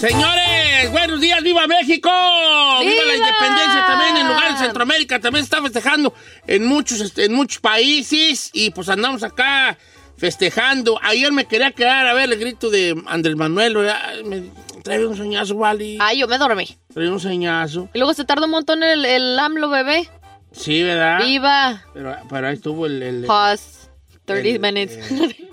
Señores, buenos días, viva México, viva, la independencia también en lugares de Centroamérica, también se está festejando en muchos, este, en muchos países y pues andamos acá festejando. Ayer me quería quedar a ver el grito de Andrés Manuel, me trae un soñazo, Wally. Ay, yo me dormí. Trae un soñazo. Y luego se tardó un montón el, el AMLO bebé. Sí, ¿verdad? Viva. Pero, pero ahí estuvo el... el- Pause. 30 el- minutes.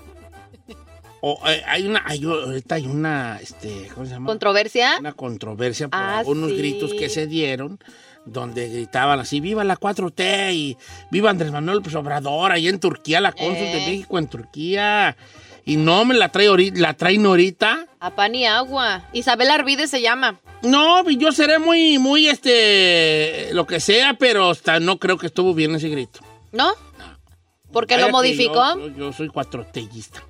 O, eh, hay una, hay, ahorita hay una, este, ¿cómo se llama? ¿Controversia? Una controversia por Ah, unos sí. gritos que se dieron donde gritaban así, viva la 4T y viva Andrés Manuel López Obrador, ahí en Turquía, la cónsul de Eh. México en Turquía. Y no me la trae ahorita, la traen ahorita. A pan y agua. Isabel Arvide se llama. No, yo seré muy, muy, este, lo que sea, pero hasta no creo que estuvo bien ese grito. ¿No? Porque Vaya lo modificó. Yo, yo- yo soy cuatrotellista.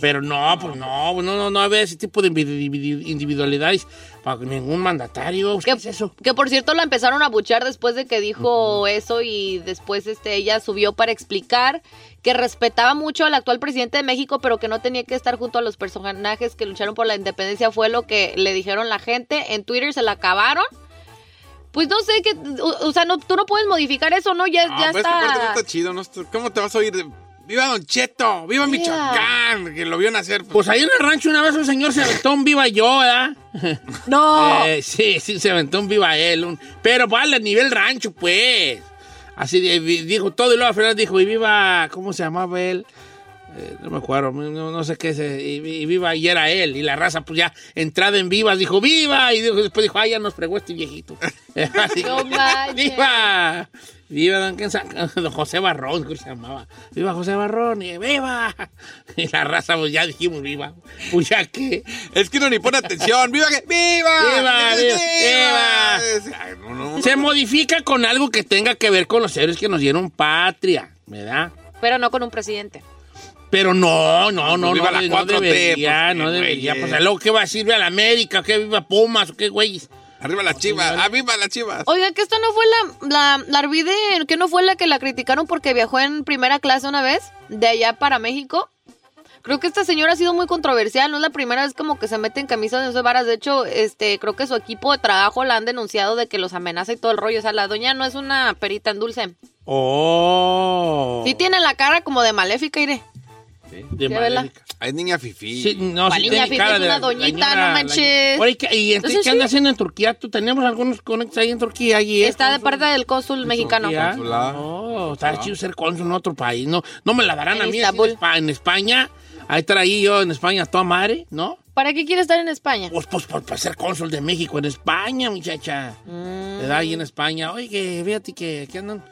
Pero no, pues no, no, no, no había ese tipo de individu- individualidades para ningún mandatario. ¿Qué, Que, es eso? que por cierto la empezaron a buchar después de que dijo eso y después este ella subió para explicar que respetaba mucho al actual presidente de México, pero que no tenía que estar junto a los personajes que lucharon por la independencia. Fue lo que le dijeron la gente. En Twitter se la acabaron. Pues no sé que, o, o sea, no, tú no puedes modificar eso, ¿no? Ya, No, ya pero esta parte no está. está chido, ¿no? ¿Cómo te vas a oír de... ¡Viva Don Cheto! ¡Viva Michoacán! Que lo vio nacer. Pues ahí en el rancho una vez un señor se aventó un viva yo, ¿verdad? No. Eh, sí, sí, se aventó un viva él. un- pero vale, a nivel rancho, pues. Así dijo todo y luego al final dijo, y viva, ¿cómo se llamaba él? Eh, no me acuerdo, no, no sé qué es, eh, y, y viva, y era él, y la raza, pues ya entrada en vivas, dijo, ¡viva! Y dijo- después dijo, ¡ay, ya nos fregó este viejito! Así, No manches. ¡Viva! ¡Viva don, don José Barrón, que se llamaba! ¡Viva José Barrón! Y ¡viva! Y la raza, pues ya dijimos, ¡viva! Pues ya que... Es que no ni pone atención. ¡Viva que... ¡Viva! ¡Viva, viva, Ay, no, no. Se modifica con algo que tenga que ver con los héroes que nos dieron patria, ¿verdad? Pero no con un presidente. Pero no, no, no, Viva no, la no 4T, debería, pues, no debería. Pues luego, ¿qué va a decir? ¿Viva la América? ¿Qué viva Pumas? ¿O qué güeyes? Arriba las chivas. ¡Ah, viva las chivas! Oiga, que esta no fue la, la, la Arvide, que no fue la que la criticaron porque viajó en primera clase una vez, de allá para México. Creo que esta señora ha sido muy controversial, no es la primera vez como que se mete en camisas de once varas. De hecho, este, creo que su equipo de trabajo la han denunciado de que los amenaza y todo el rollo. O sea, la doña no es una perita en dulce. Oh. Sí tiene la cara como de maléfica, iré. De ¿Qué, vela? maléfica. Es niña fifí. Sí, no, ¿Cuál sí niña cara Es de una doñita, no manches. Oye, ¿qué- ¿y entonces Entonces, qué anda haciendo en Turquía? ¿Tú tenemos algunos conectos ahí en Turquía? Allí, ¿eh? Está de parte del cónsul mexicano. Turquía. Consulado. No, está chido ser cónsul en otro país. No, no me la darán En a mí en Espa- en España. Ahí estaré ahí yo en España, toda madre, ¿no? ¿Para qué quiere estar en España? Pues, pues, por, para ser cónsul de México en España, muchacha. Mm. Ahí en España. Oye, fíjate que, que andan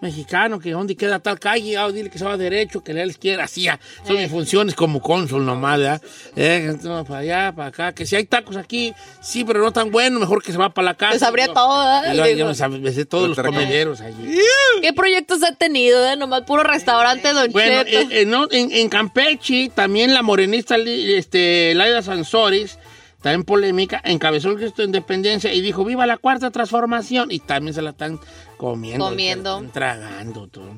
mexicanos, que dónde queda tal calle, ah, dile que se va derecho, que le izquierda, así, ah, son Eh. mis funciones como cónsul nomás, ¿verdad? Eh, para allá, para acá, que si hay tacos aquí, sí, pero no tan buenos, mejor que se va para la casa. Se sabría Yo- todo, y yo- yo me sab- me sé todos los comederos allí. ¿Qué proyectos ha tenido? eh? Nomás puro restaurante, Don Bueno, Cheto. eh, eh, no, en, en Campeche, también la morenista este, Laida Sansores, también polémica, encabezó el gesto de independencia y dijo, viva la cuarta transformación. Y también se la están comiendo. Comiendo. tragando. todo.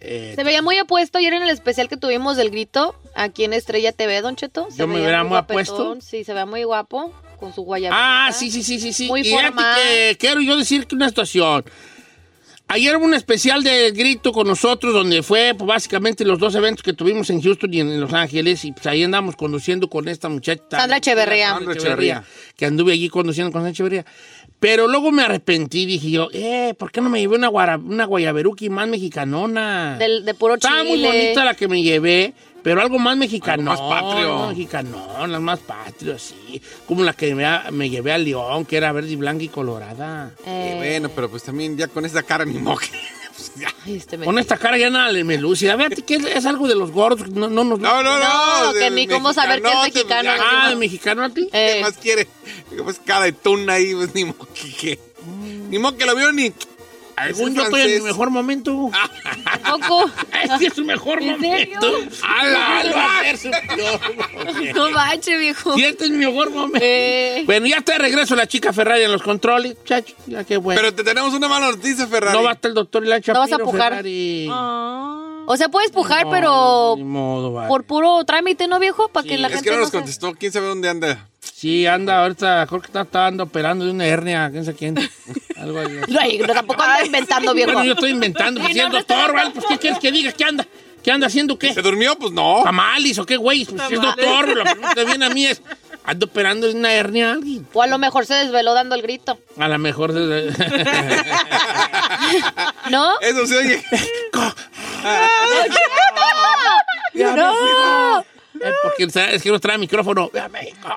Eh, Se veía muy apuesto ayer en el especial que tuvimos del grito aquí en Estrella TV, Don Cheto. Se Yo me veía muy apuesto. Sí, se veía muy guapo con su guayabita. ah, sí, sí, sí, sí, sí. Muy y formal. que quiero yo decir que una situación. Ayer hubo un especial de Grito con nosotros, donde fue pues, básicamente los dos eventos que tuvimos en Houston y en Los Ángeles. Y pues ahí andamos conduciendo con esta muchacha. Sandra Echeverría. Sandra Echeverría, Que anduve allí conduciendo con Sandra Echeverría. Pero luego me arrepentí, dije yo, eh, ¿por qué no me llevé una, guara- una guayaberuki más mexicanona? Del- de puro Estaba muy chile. bonita la que me llevé, pero algo más mexicano. Algo más patrio. Mexicanón, más patrio, sí. Como la que me, me llevé a León, que era verde y blanca y colorada. Eh, Eh, bueno, pero pues también ya con esa cara ni moque. Pues, ay, este Con esta cara ya nada le me luce. A ver, ¿qué es, es algo de los gordos? No, no, nos- No, no, no. No, que de ni cómo saber que es mexicano. pues, ya, Ah, ¿qué ¿de mexicano a ti? Eh, más quiere? Pues cara de tuna ahí, pues ni moque. que- Ni moque lo vio ni. Según es yo estoy en mi mejor momento. tampoco. Este es su mejor momento. ¡Ala, ala! Es su peor momento. No manches, viejo. Sí, este es mi mejor momento. Eh, Bueno, ya está de regreso la chica Ferrari en los controles, chacho. Ya qué bueno. Pero te tenemos una mala noticia, Ferrari. no va a estar el doctor Ilan No vas a Shapiro, pujar. Ferrari. o sea, puedes pujar, No, pero Ni modo, vale. por puro trámite, ¿no, viejo? Para que Sí, la es Es gente que no nos contestó. ¿Quién sabe dónde anda? Sí, anda ahorita, creo que está, está anda operando de una hernia, quién sabe quién. Algo ahí. No, no, tampoco anda inventando, viejo. Bueno, yo estoy inventando, pues Sí, si es no, no doctor. Pues ¿qué quieres que diga? ¿Qué anda? ¿Qué anda haciendo qué? ¿Se durmió? Pues no. ¿Tamales o qué, güey? Pues si es doctor, primero que viene a mí es, ando operando de una hernia a alguien. O a lo mejor se desveló dando el grito. A lo mejor... de- ¿No? Eso se oye. ¡No! Eh, Porque es que no trae micrófono. Ve a México.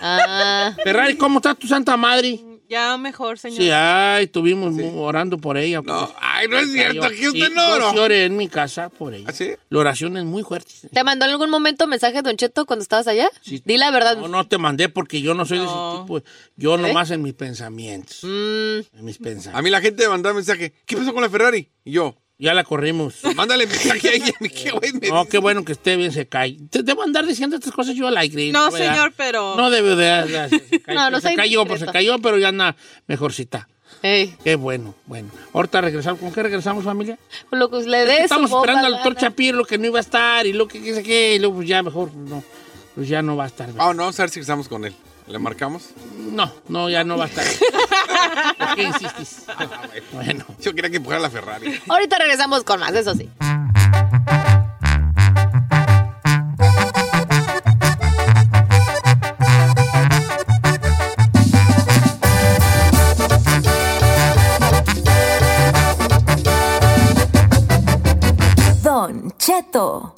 Ah, Ferrari, ¿cómo está tu santa madre? Ya mejor, señor. Sí, ay, estuvimos orando por ella. No, pues. ay, no es cierto. Aquí usted Sí, no, yo no. sí oré en mi casa por ella. ¿Ah, sí? La oración es muy fuerte. ¿Te mandó en algún momento mensaje Don Cheto cuando estabas allá? Sí. Di la verdad. No, no te mandé porque yo no soy de ese tipo. Yo nomás en mis pensamientos. Mm, En mis pensamientos. A mí la gente me mandaba mensaje. ¿Qué pasó con la Ferrari? Y yo, Ya la corrimos. mándale mensaje a ella. ¿Qué güey me No, qué bueno que esté bien, se cae. Te debo andar diciendo estas cosas yo al aire. No, ¿verdad? señor, pero- No debe de... se, cae- No, no se cayó, pues se cayó, pero ya anda mejorcita. ey, Qué bueno, bueno. Ahorita regresamos. ¿Con qué regresamos, familia? lo que le des. Estamos su boca, esperando al doctor gana. Chapiro, lo que no iba a estar, y lo que qué sé qué, y luego pues ya mejor, pues, no. Pues ya no va a estar. Ah, no, vamos a ver si estamos con él. ¿Le marcamos? No, no, ya no va a estar. ¿Por qué insistes? Bueno. Yo quería que empujara la Ferrari. Ahorita regresamos con más, eso sí. Don Cheto.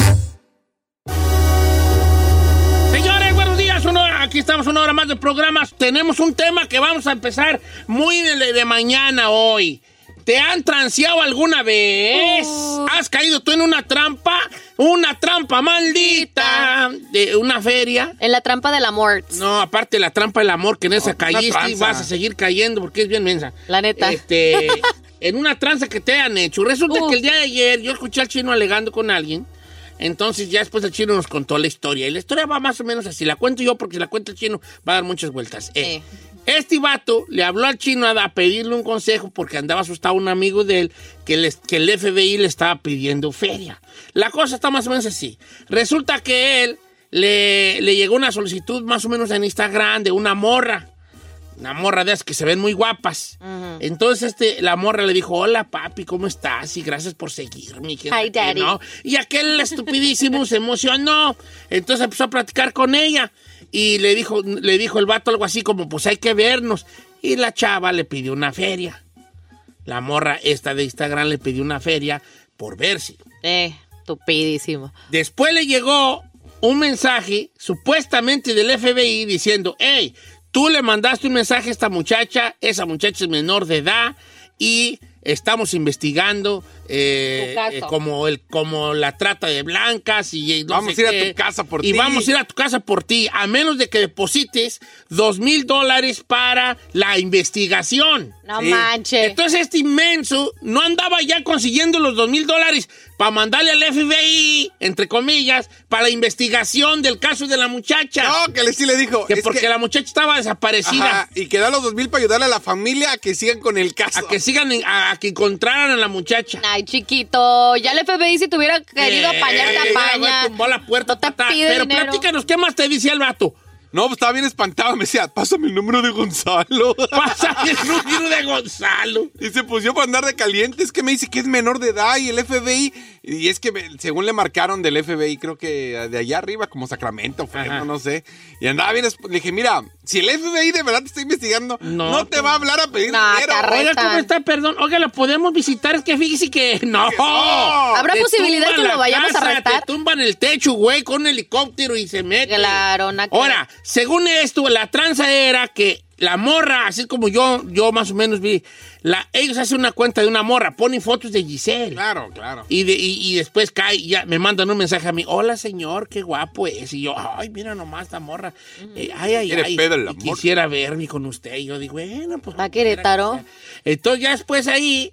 Estamos una hora más de programas. Tenemos un tema que vamos a empezar muy de, de mañana hoy. ¿Te han transeado alguna vez? ¿Has caído tú en una trampa? Una trampa maldita de una feria. En la trampa del amor. No, aparte la trampa del amor, que en esa una caíste y vas a seguir cayendo porque es bien mensa. La neta. Este, en una tranza que te han hecho. Resulta Uh. que el día de ayer yo escuché al chino alegando con alguien. Entonces ya después el chino nos contó la historia. Y la historia va más o menos así. La cuento yo porque si la cuenta el chino va a dar muchas vueltas. Eh, Este vato le habló al chino a, a pedirle un consejo porque andaba asustado un amigo de él que, les- que el FBI le estaba pidiendo feria. La cosa está más o menos así. Resulta que él le, le llegó una solicitud más o menos en Instagram de una morra. Una morra de esas que se ven muy guapas. Entonces este, la morra le dijo, hola papi, ¿cómo estás? Y gracias por seguirme. Hi, daddy. ¿no? Y aquel estupidísimo se emocionó. Entonces empezó a platicar con ella. Y le dijo, le dijo el vato algo así como, pues hay que vernos. Y la chava le pidió una feria. La morra esta de Instagram le pidió una feria por verse. Eh, estupidísimo. Después le llegó un mensaje, supuestamente del FBI, diciendo, hey, tú le mandaste un mensaje a esta muchacha, esa muchacha es menor de edad y estamos investigando eh, eh, como, el, como la trata de blancas y no Vamos sé a ir a tu casa por y ti. vamos a ir a tu casa por ti, a menos de que deposites dos mil dólares para la investigación. No Sí. manches. Entonces este inmenso no andaba ya consiguiendo los dos mil dólares para mandarle al FBI, entre comillas, para la investigación del caso de la muchacha. No, que le, sí le dijo. que es porque que- la muchacha estaba desaparecida. Ajá, y que da los dos mil para ayudarle a la familia a que sigan con el caso. A que sigan, a, a que encontraran a la muchacha. Ay, chiquito. Ya el FBI si te hubiera querido Eh, apañar, te ya, apaña. tumbó la puerta. No te pide Pero dinero. platícanos, ¿qué más te dice el vato? No, pues estaba bien espantado. Me decía, pásame el número de Gonzalo. Pasa el número de Gonzalo. Y se puso por andar de caliente. Es que me dice que es menor de edad y el FBI. Y es que me- según le marcaron del FBI, creo que de allá arriba, como Sacramento, Fresno, no sé. Y andaba bien. Le dije, mira, si el FBI de verdad te está investigando, No, no, te va a hablar a pedir No, dinero. Oiga, ¿cómo está? Perdón. Oiga, ¿lo podemos visitar? Es que fíjese que no. ¿Habrá posibilidad que lo vayamos a casa, rentar? Te tumban el techo, güey, con un helicóptero y se mete. Claro, Ahora, según esto, la tranza era que la morra, así como yo, yo más o menos vi, la, ellos hacen una cuenta de una morra, ponen fotos de Giselle. Claro, claro. Y, de- y, y después cae, y ya me mandan un mensaje a mí, hola señor, qué guapo es. Y yo, ay, mira nomás esta morra. Eh, ay, ay, ay. pedo el y quisiera verme con usted. Y yo digo, bueno, pues. ¿Va a Querétaro? Entonces ya después ahí,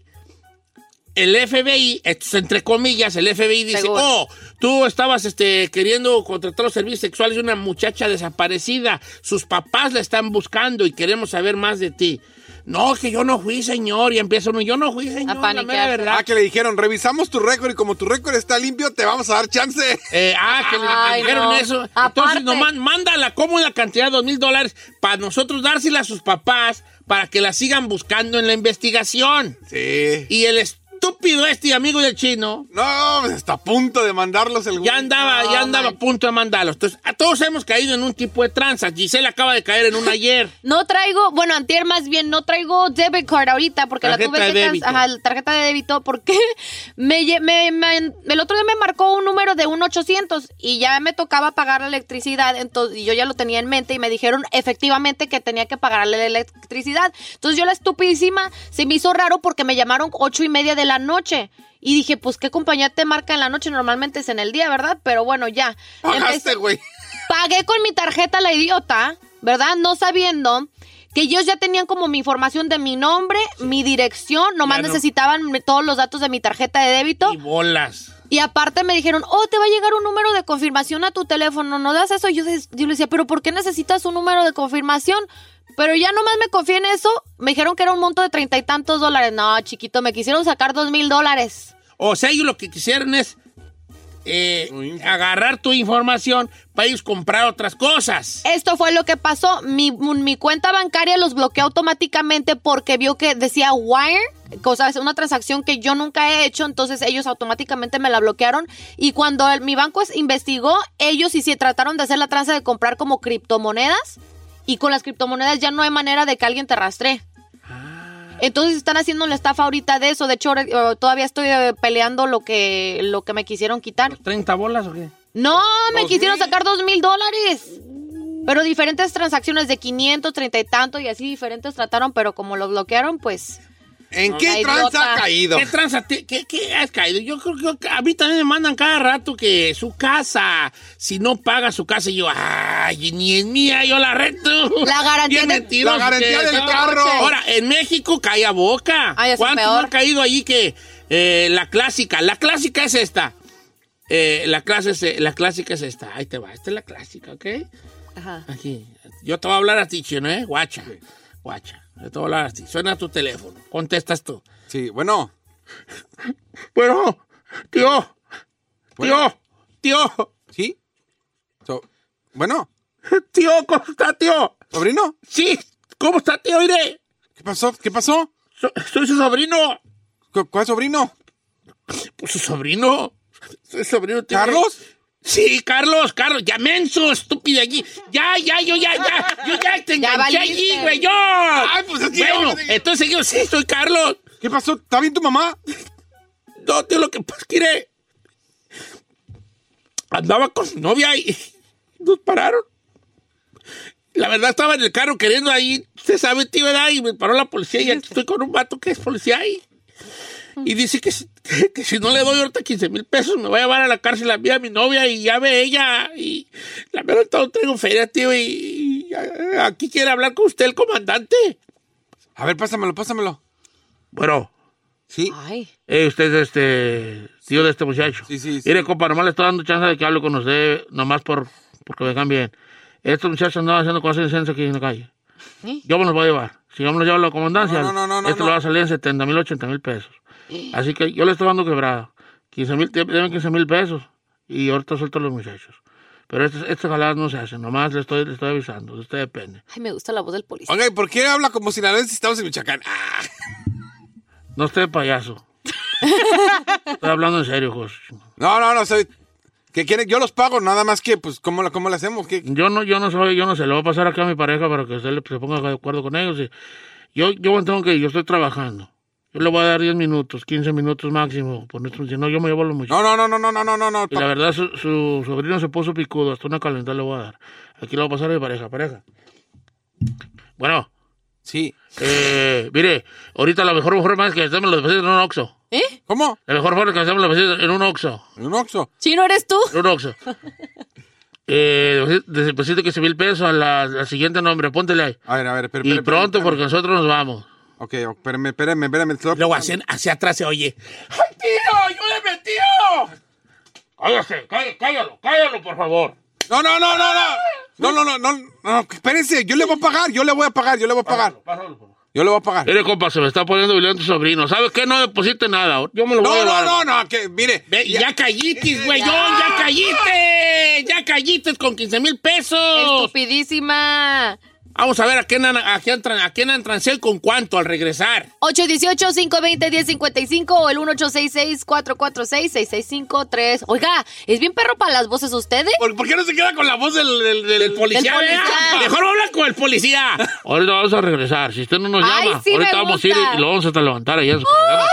el FBI, esto es entre comillas, el FBI dice, Seguro. oh, tú estabas este, queriendo contratar los servicios sexuales de una muchacha desaparecida. Sus papás la están buscando y queremos saber más de ti. No, que yo no fui, señor. Y empieza uno, yo no fui, señor. La mera paniquearse. verdad. Ah, que le dijeron, revisamos tu récord y como tu récord está limpio, te vamos a dar chance. Eh, ah, que le dijeron no. eso. Aparte. Entonces, nomás manda la cómoda cantidad de dos mil dólares para nosotros dársela a sus papás para que la sigan buscando en la investigación. Sí. Y el estúpido este amigo del chino No, está a punto de mandarlos el ya andaba, No, ya andaba man. a punto de mandarlos. Entonces, a todos hemos caído en un tipo de tranza. Giselle acaba de caer en una ayer. No traigo, bueno, antier más bien, no traigo debit card ahorita porque Tarjeta la tuve de que débito. Ajá, la tarjeta de débito porque me, me- me- el otro día me marcó un número de un 800 y ya me tocaba pagar la electricidad, entonces y yo ya lo tenía en mente y me dijeron efectivamente que tenía que pagarle la electricidad. Entonces yo la estupidísima se me hizo raro porque me llamaron ocho y media de la noche. Y dije, pues, ¿qué compañía te marca en la noche? Normalmente es en el día, ¿verdad? Pero bueno, ya. Pagaste, güey. Pagué con mi tarjeta la idiota, ¿verdad? No sabiendo que ellos ya tenían como mi información de mi nombre, mi dirección, nomás Ya no. necesitaban todos los datos de mi tarjeta de débito. Y bolas. Y aparte me dijeron, oh, te va a llegar un número de confirmación a tu teléfono, ¿no das eso? Y yo, yo le decía, pero ¿por qué necesitas un número de confirmación? Pero ya nomás me confié en eso, me dijeron que era un monto de treinta y tantos dólares. No, chiquito, me quisieron sacar dos mil dólares. O sea, ellos lo que quisieron es eh, agarrar tu información para ellos comprar otras cosas. Esto fue lo que pasó. Mi, mi cuenta bancaria los bloqueó automáticamente porque vio que decía wire, cosa es una transacción que yo nunca he hecho, entonces ellos automáticamente me la bloquearon. Y cuando el- mi banco es- investigó, ellos sí se trataron de hacer la tranza de comprar como criptomonedas. Y con las criptomonedas ya no hay manera de que alguien te rastree. Entonces están haciendo la estafa ahorita de eso. De hecho, eh, todavía estoy eh, peleando lo que, lo que me quisieron quitar. ¿30 bolas o qué? No, me ¿Dos quisieron mil? sacar dos mil dólares. Pero diferentes transacciones de 500, 30 y tanto y así diferentes trataron, pero como lo bloquearon, pues... ¿En qué tranza ha caído? ¿Qué tranza? te- ¿Qué, qué has caído? Yo creo que a mí también me mandan cada rato que su casa, si no paga su casa, y yo, ay, ni es mía, yo la rento. La garantía Bien de- la garantía que del carro. Ahora, en México cae a boca. Ay, eso es ¿Cuánto no caído allí que eh, la clásica? La clásica es esta. Eh, la, clase es- la clásica es esta. Ahí te va, esta es la clásica, ¿ok? Ajá. Aquí. Yo te voy a hablar a ti, chino, ¿eh? Guacha. Guacha. A hablar a ti. Suena tu teléfono. Contestas tú. Sí, bueno. Bueno, tío. Bueno. Tío. Tío. ¿Sí? So- bueno, Tío, ¿cómo está, tío? sobrino. Sí. ¿Cómo está, tío? Mire. ¿Qué pasó? ¿Qué pasó? So- soy su sobrino. ¿Cu- ¿Cuál sobrino? Pues su sobrino. Soy sobrino. tío. ¿Carlos? Sí, Carlos, Carlos, ya menso, estúpido allí. Ya, ya, yo ya, ya, yo ya te enganché allí, güey, yo. Ay, pues es que Bueno, yo- entonces yo sí, soy Carlos. ¿Qué pasó? ¿Está bien tu mamá? No, tío, lo que pasa es andaba con su novia y nos pararon. La verdad estaba en el carro queriendo ahí, usted sabe, tío, ¿verdad? Y me paró la policía y aquí estoy con un vato que es policía ahí. Y dice que, si- que, que si no le doy ahorita 15 mil pesos me voy a llevar a la cárcel a mí, a mi novia y ya ve ella. Y la verdad no traigo feria, tío, y, y, eh, aquí quiere hablar con usted el comandante. A ver, pásamelo, pásamelo. Bueno, Sí. Ay. eh, usted es este tío de este muchacho. Sí, sí, sí. Mire, compa, nomás le estoy dando chance de que hable con usted, nomás por, porque me bien. Estos muchachos andaban haciendo cosas inocentes aquí en la calle. ¿Sí? Yo me los voy a llevar. Si yo me los llevo a la comandancia, No, no, no, no, esto no. le va a salir en 70 mil, 80 mil pesos. Así que yo le estoy dando quebrada. 15 mil, deben 15 mil pesos. Y ahorita suelto a los muchachos. Pero estas estas jaladas no se hacen, nomás le estoy, le estoy avisando, de usted depende. Ay, me gusta la voz del policía. Oiga, ¿y por qué habla como si si estamos en Michoacán? Ah, No esté de payaso. estoy hablando en serio, José. no, no, no, soy... ¿Qué quieren? Yo los pago, nada más que, pues, ¿cómo, lo- cómo le hacemos? ¿Qué? Yo no, yo no soy, yo no sé, le voy a pasar acá a mi pareja para que usted se ponga de acuerdo con ellos. y- yo, yo tengo que ir, yo estoy trabajando. Yo le voy a dar 10 minutos, 15 minutos máximo. Por nuestro, si no, yo me llevo a los muchachos. No, no, no, no, no, no, no, no. Y la verdad, su, su sobrino se puso picudo. Hasta una calentada le voy a dar. Aquí le voy a pasar de pareja, pareja. Bueno. Sí. Eh, mire, ahorita la mejor forma es que hacemos los besos en un oxo. ¿Eh? ¿Cómo? La mejor forma es que hacemos los besos en un oxo. ¿En un oxo? Sí, no eres tú. En un oxo. eh, pues, desde el que se ve el peso a la, siguiente nombre, póntele ahí. A ver, a ver, pero, Y pronto, porque nosotros nos vamos. Ok, espérame, espérame, espérame. Luego hacia, hacia atrás se oye. ¡Ay, tío! ¡Ayúdeme, tío! Cállate, cállalo, cállalo, cállalo, por favor. No, no, no, no, no. No, no, no, no, no, espérense, yo le voy a pagar, yo le voy a pagar, yo le voy a pagar. Pásalo, por favor. Yo le voy a pagar. Mire, compa, se me está poniendo violento tu sobrino. ¿Sabes qué? No deposite nada. Yo me lo voy a No, llevar. no, no, no, que mire. Ve, ya, callites, güey, ya callites. Ya callites con 15 mil pesos. Estupidísima. Vamos a ver a quién, a quién, a quién entran con cuánto al regresar. 818-520-1055 o el 1866-446-6653. Oiga, es bien perro para las voces ustedes. ¿Por, por qué no se queda con la voz del, del, del Policía, Del policía. vea. Mejor habla con el policía. Ahorita vamos a regresar. Si usted no nos Ay, llama, sí, ahorita vamos a ir y lo vamos hasta levantar allá en su programa.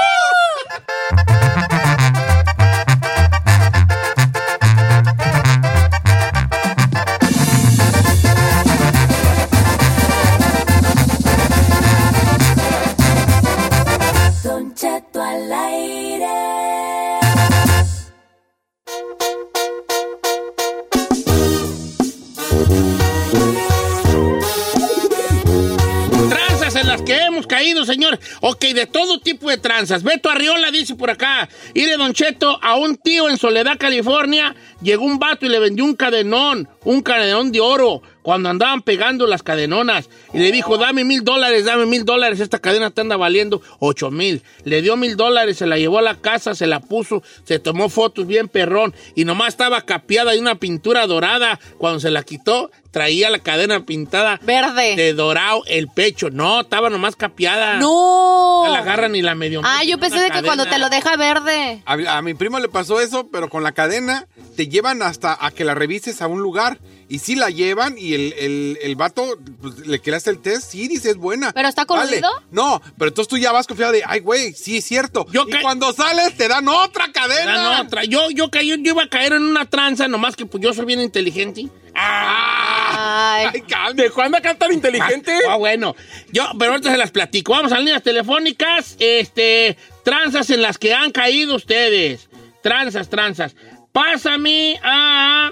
Señor. Ok, de todo tipo de tranzas. Beto Arriola dice por acá. Ire Don Cheto, a un tío en Soledad, California, llegó un vato y le vendió un cadenón, un cadenón de oro, cuando andaban pegando las cadenonas. Y le dijo, dame mil dólares, dame mil dólares, esta cadena te anda valiendo ocho mil. Le dio mil dólares, se la llevó a la casa, se la puso, se tomó fotos bien perrón, y nomás estaba capeada de una pintura dorada. Cuando se la quitó, traía la cadena pintada Verde. de dorado el pecho. No, estaba nomás capeada. No. No la agarran ni la medio. Ah, yo pensé de que cuando te lo deja verde. A, a mi primo le pasó eso, pero con la cadena te llevan hasta a que la revises a un lugar. Y sí la llevan y el, el, el vato pues, le que le hace el test, sí, dice, es buena. ¿Pero está Vale. coludido? No, pero entonces tú ya vas confiado de, ay, güey, sí es cierto. Yo y cuando sales te dan otra cadena. Dan otra. Yo, yo, caí, yo iba a caer en una tranza, nomás que pues yo soy bien inteligente. Ah, Ay. ay, calma. ¿De cuándo acá tan inteligente? Ah, bueno. Yo, pero ahorita se las platico. Vamos a las líneas telefónicas. Este, tranzas en las que han caído ustedes. Tranzas, tranzas. Pásame a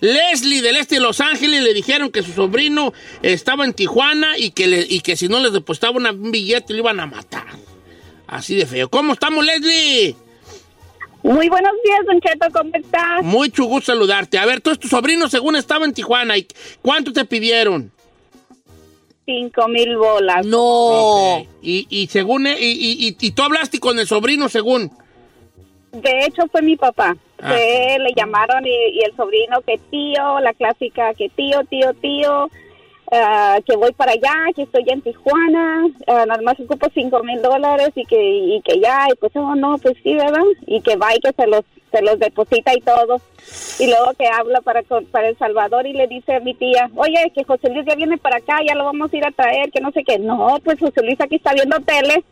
Leslie del este de Los Ángeles. Le dijeron que su sobrino estaba en Tijuana y que, le- y que si no les depositaba una- un billete lo iban a matar. Así de feo. ¿Cómo estamos, Leslie? Muy buenos días, Don Cheto, ¿cómo estás? Mucho gusto saludarte. A ver, tú, tu sobrino según estaba en Tijuana. ¿y ¿Cuánto te pidieron? Cinco mil bolas. No. Y, y según, e- y, y- y- y tú hablaste con el sobrino según. De hecho, fue mi papá. Ah. Le llamaron y, el sobrino que tío, la clásica que tío, tío, tío, ah, que voy para allá, que estoy en Tijuana, ah, nada más ocupo cinco mil dólares y que, y que ya, y pues, oh, no, pues sí, ¿verdad? Y que va y que se los, se los deposita y todo. Y luego que habla para, para El Salvador y le dice a mi tía, oye, que José Luis ya viene para acá, ya lo vamos a ir a traer, que no sé qué. No, pues José Luis aquí está viendo tele.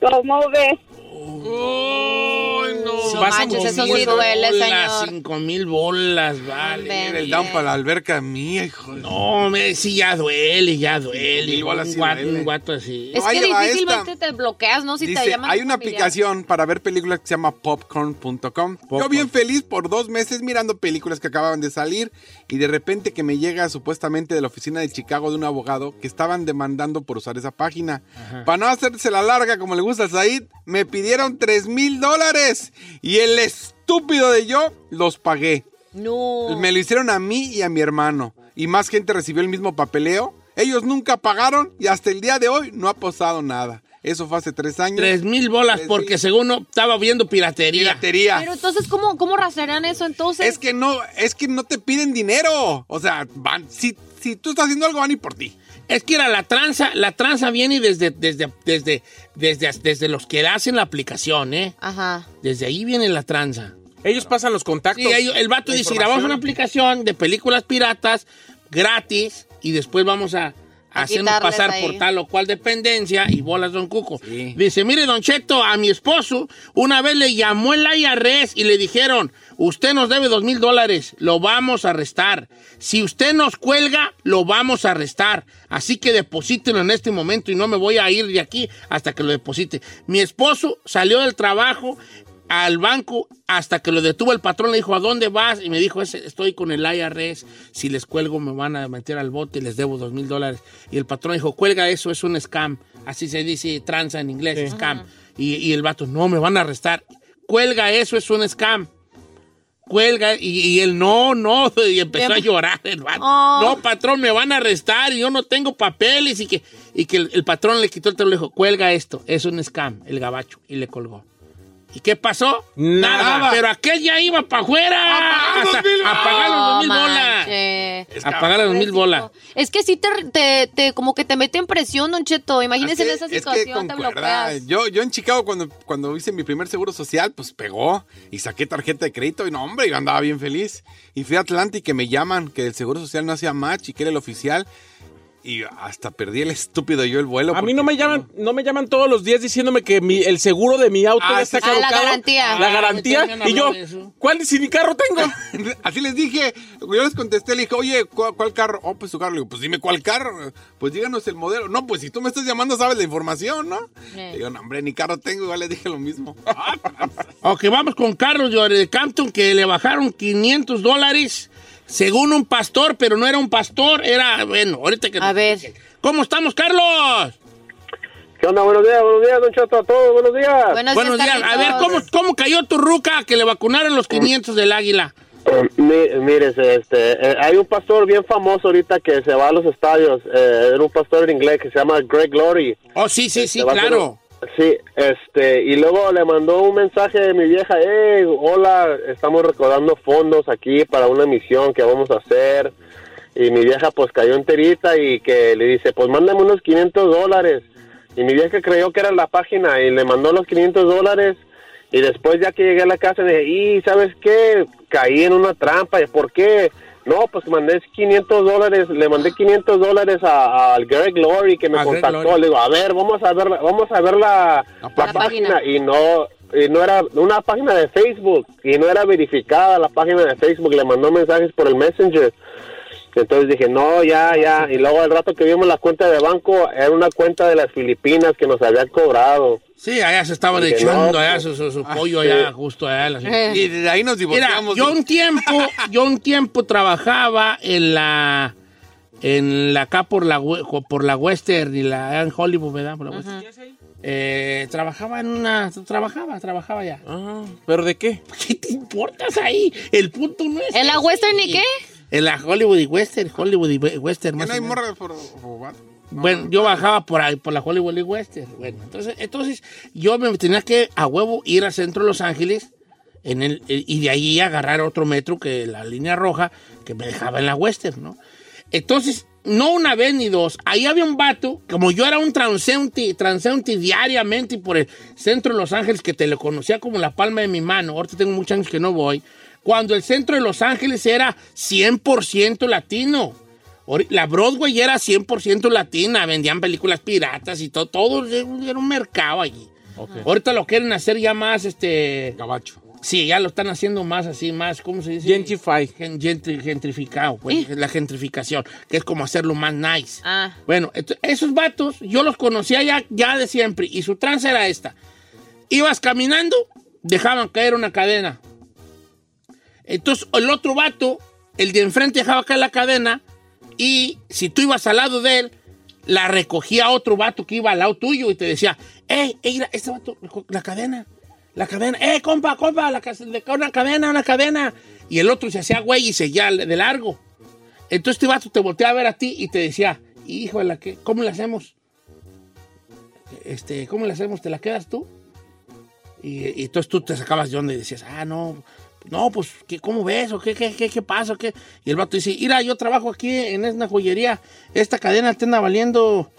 ¿Cómo ves? Ay, no. No manches, eso sí duele, señor. Cinco mil bolas, vale. Hombre. El down para la alberca mía, hijo de... No, me, sí, ya duele, ya duele. Mil bolas un, guato, duele. un guato así. Es que difícilmente esta. te bloqueas, ¿no? Si te llaman hay una familiar. aplicación para ver películas que se llama popcorn.com. Yo bien feliz por dos meses mirando películas que acababan de salir y de repente que me llega supuestamente de la oficina de Chicago de un abogado que estaban demandando por usar esa página. Para no hacerse la larga como le gusta a Said, me pidieron 3 mil dólares y el estúpido de yo los pagué. No. Me lo hicieron a mí y a mi hermano. Y más gente recibió el mismo papeleo. Ellos nunca pagaron y hasta el día de hoy no ha pasado nada. Eso fue hace tres años. Tres mil bolas Tres porque mil. según no, estaba viendo piratería. Piratería. Pero entonces, ¿cómo, cómo rastrearán eso entonces? Es que no, es que no te piden dinero. O sea, van, si, si tú estás haciendo algo, van por ti. Es que era la tranza, la tranza viene desde, desde, desde, desde, desde los que hacen la aplicación, ¿eh? Ajá. Desde ahí viene la tranza. Ellos pasan los contactos. Sí, ellos- el vato dice, grabamos una aplicación de películas piratas gratis y después vamos A hacernos pasar ahí. por tal o cual dependencia y bolas Don Cuco. Sí. Dice, mire Don Cheto, a mi esposo una vez le llamó el IRS y le dijeron, usted nos debe dos mil dólares, lo vamos a arrestar. Si usted nos cuelga, lo vamos a arrestar. Así que deposítelo en este momento y no me voy a ir de aquí hasta que lo deposite. Mi esposo salió del trabajo al banco hasta que lo detuvo el patrón, le dijo, ¿a dónde vas? Y me dijo, "Ese- estoy con el IRS, si les cuelgo me van a meter al bote y les debo dos mil dólares. Y el patrón dijo, cuelga eso, es un scam. Así se dice tranza en inglés, scam. Y, y el vato, no, me van a arrestar. Cuelga eso, es un scam. Cuelga, y, y él, no, no, y empezó a llorar el vato. Oh. No, patrón, me van a arrestar y yo no tengo papeles. Y que, y que el, el patrón le quitó el teléfono y le dijo, cuelga esto, es un scam, el gabacho. Y le colgó. ¿Y qué pasó? Nada. Pero aquel ya iba para afuera. A pagar dos mil A pagar los dos mil bolas. manches. A pagar las dos mil bolas. Es que sí te, te, te- como que te mete en presión, Don Cheto. Imagínese en Es que- esa es que situación, te bloqueas. Yo, yo en Chicago, cuando, cuando hice mi primer seguro social, pues pegó y saqué tarjeta de crédito y no, hombre, yo andaba bien feliz. Y fui a Atlanta y que me llaman, que el seguro social no hacía match y que era el oficial. Y hasta perdí el estúpido yo el vuelo. A mí no me llaman, no me llaman todos los días diciéndome que mi- el seguro de mi auto Ah, ya está sí. Ah, la caducado. garantía. La Ah, garantía. Y yo. ¿cuál si ni carro tengo? Así les dije, yo les contesté, le dije, oye, ¿cuál, cuál carro? Oh, pues su carro. Le digo, pues dime cuál carro. Pues díganos el modelo. No, pues si tú me estás llamando, sabes la información, ¿no? Sí. Le digo, no, hombre, ni carro tengo. Igual le dije lo mismo. Ok, vamos con Carlos de de Campton, que le bajaron 500 dólares según un pastor, pero no era un pastor, era, bueno, ahorita que... A ver. ¿Cómo estamos, Carlos? ¿Qué onda? Buenos días, buenos días, Don Cheto, a todos, buenos días. Buenos, Buenos días. A ver, ¿cómo, ¿cómo cayó tu ruca que le vacunaron los 500 del águila? Eh, mi- mírese, este, eh, hay un pastor bien famoso ahorita que se va a los estadios, eh, era un pastor en inglés que se llama Greg Glory. Oh, sí, sí, sí, hacer- claro. Sí, este, y luego le mandó un mensaje de mi vieja, hey, hola, estamos recaudando fondos aquí para una misión que vamos a hacer. Y mi vieja pues cayó enterita y que le dice, pues mándame unos 500 dólares. Y mi vieja creyó que era la página y le mandó los 500 dólares. Y después ya que llegué a la casa dije, y ¿sabes qué? Caí en una trampa. ¿Y ¿Por qué? No, pues mandé 500 dólares, le mandé 500 dólares a- al Greg Glory que me A contactó. Le digo, a ver, vamos a ver, la- vamos a ver la, la página. página. Y no, y no era una página de Facebook y no era verificada la página de Facebook. Le mandó mensajes por el Messenger. Entonces dije, no, ya, ya. Y luego al rato que vimos la cuenta de banco, era una cuenta de las Filipinas que nos habían cobrado. Sí, allá se estaban Dije, echando no, allá pues, su, su- su ah, pollo sí. allá, justo allá. la- Eh. Y de ahí nos Mira, divorciamos. yo un tiempo, yo un tiempo trabajaba en la, en la acá por la, we- por la Western y la en Hollywood, ¿verdad? Por la Western. Eh, trabajaba en una, trabajaba, trabajaba ya. Ah, ¿Pero de qué? ¿Qué te importas ahí? El punto no es. ¿En la. Western y qué? En la Hollywood y Western, Hollywood y we- Western. Más no hay morra por. Bueno, yo bajaba por ahí, por la Hollywood y Western. Bueno, entonces, entonces yo me tenía que a huevo ir al centro de Los Ángeles en el, eh, y de ahí agarrar otro metro que la línea roja que me dejaba en la Western, ¿no? Entonces, no una vez ni dos, ahí había un vato, como yo era un transeúnte, transeúnte diariamente por el centro de Los Ángeles, que te lo conocía como la palma de mi mano, ahorita tengo muchos años que no voy, cuando el centro de Los Ángeles era 100% latino. La Broadway era 100% latina, vendían películas piratas y todo, todo era un mercado allí. Ahorita lo quieren hacer ya más, este, Gabacho. sí, ya lo están haciendo más así, más, ¿cómo se dice? Gentrify. Gen- gentri- gentrificado, pues, la gentrificación, que es como hacerlo más nice. Ah. Bueno, esos vatos yo los conocía ya, ya de siempre y su trance era esta. Ibas caminando, dejaban caer una cadena. Entonces el otro vato, el de enfrente dejaba caer la cadena y si tú ibas al lado de él, la recogía otro vato que iba al lado tuyo y te decía, hey, hey, este vato, la cadena, la cadena, eh, compa, compa, la, de- una cadena, una cadena. Y el otro se hacía güey y seguía de largo. Entonces este vato te volteaba a ver a ti y te decía, híjole, ¿qué? ¿cómo le hacemos? este, ¿cómo le hacemos? ¿Te la quedas tú? Y, y entonces tú te sacabas de onda y decías, ah, no, no, pues, ¿qué, ¿cómo ves? ¿O qué, qué, qué, qué pasa? ¿O qué? Y el vato dice, mira, yo trabajo aquí en una joyería, esta cadena te anda valiendo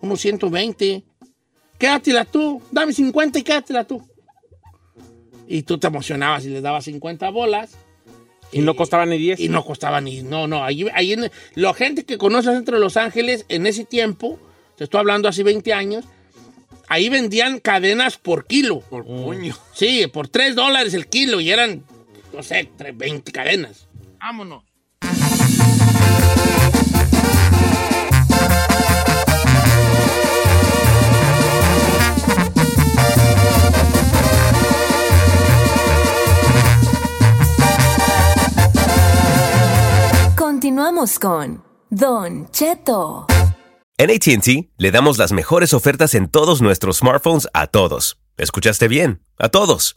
unos 120. Quédatela tú, dame 50 y quédatela tú. Y tú te emocionabas y les dabas 50 bolas. Y no costaba ni 10. Y no costaba ni. No, no. Ahí, ahí en, la gente que conoce el centro de Los Ángeles en ese tiempo, te estoy hablando hace 20 años, ahí vendían cadenas por kilo. Por puño. Sí, por 3 dólares el kilo y eran, no sé, tre- 20 cadenas. Vámonos. Continuamos con Don Cheto. En ATT le damos las mejores ofertas en todos nuestros smartphones a todos. ¿Escuchaste bien? A todos.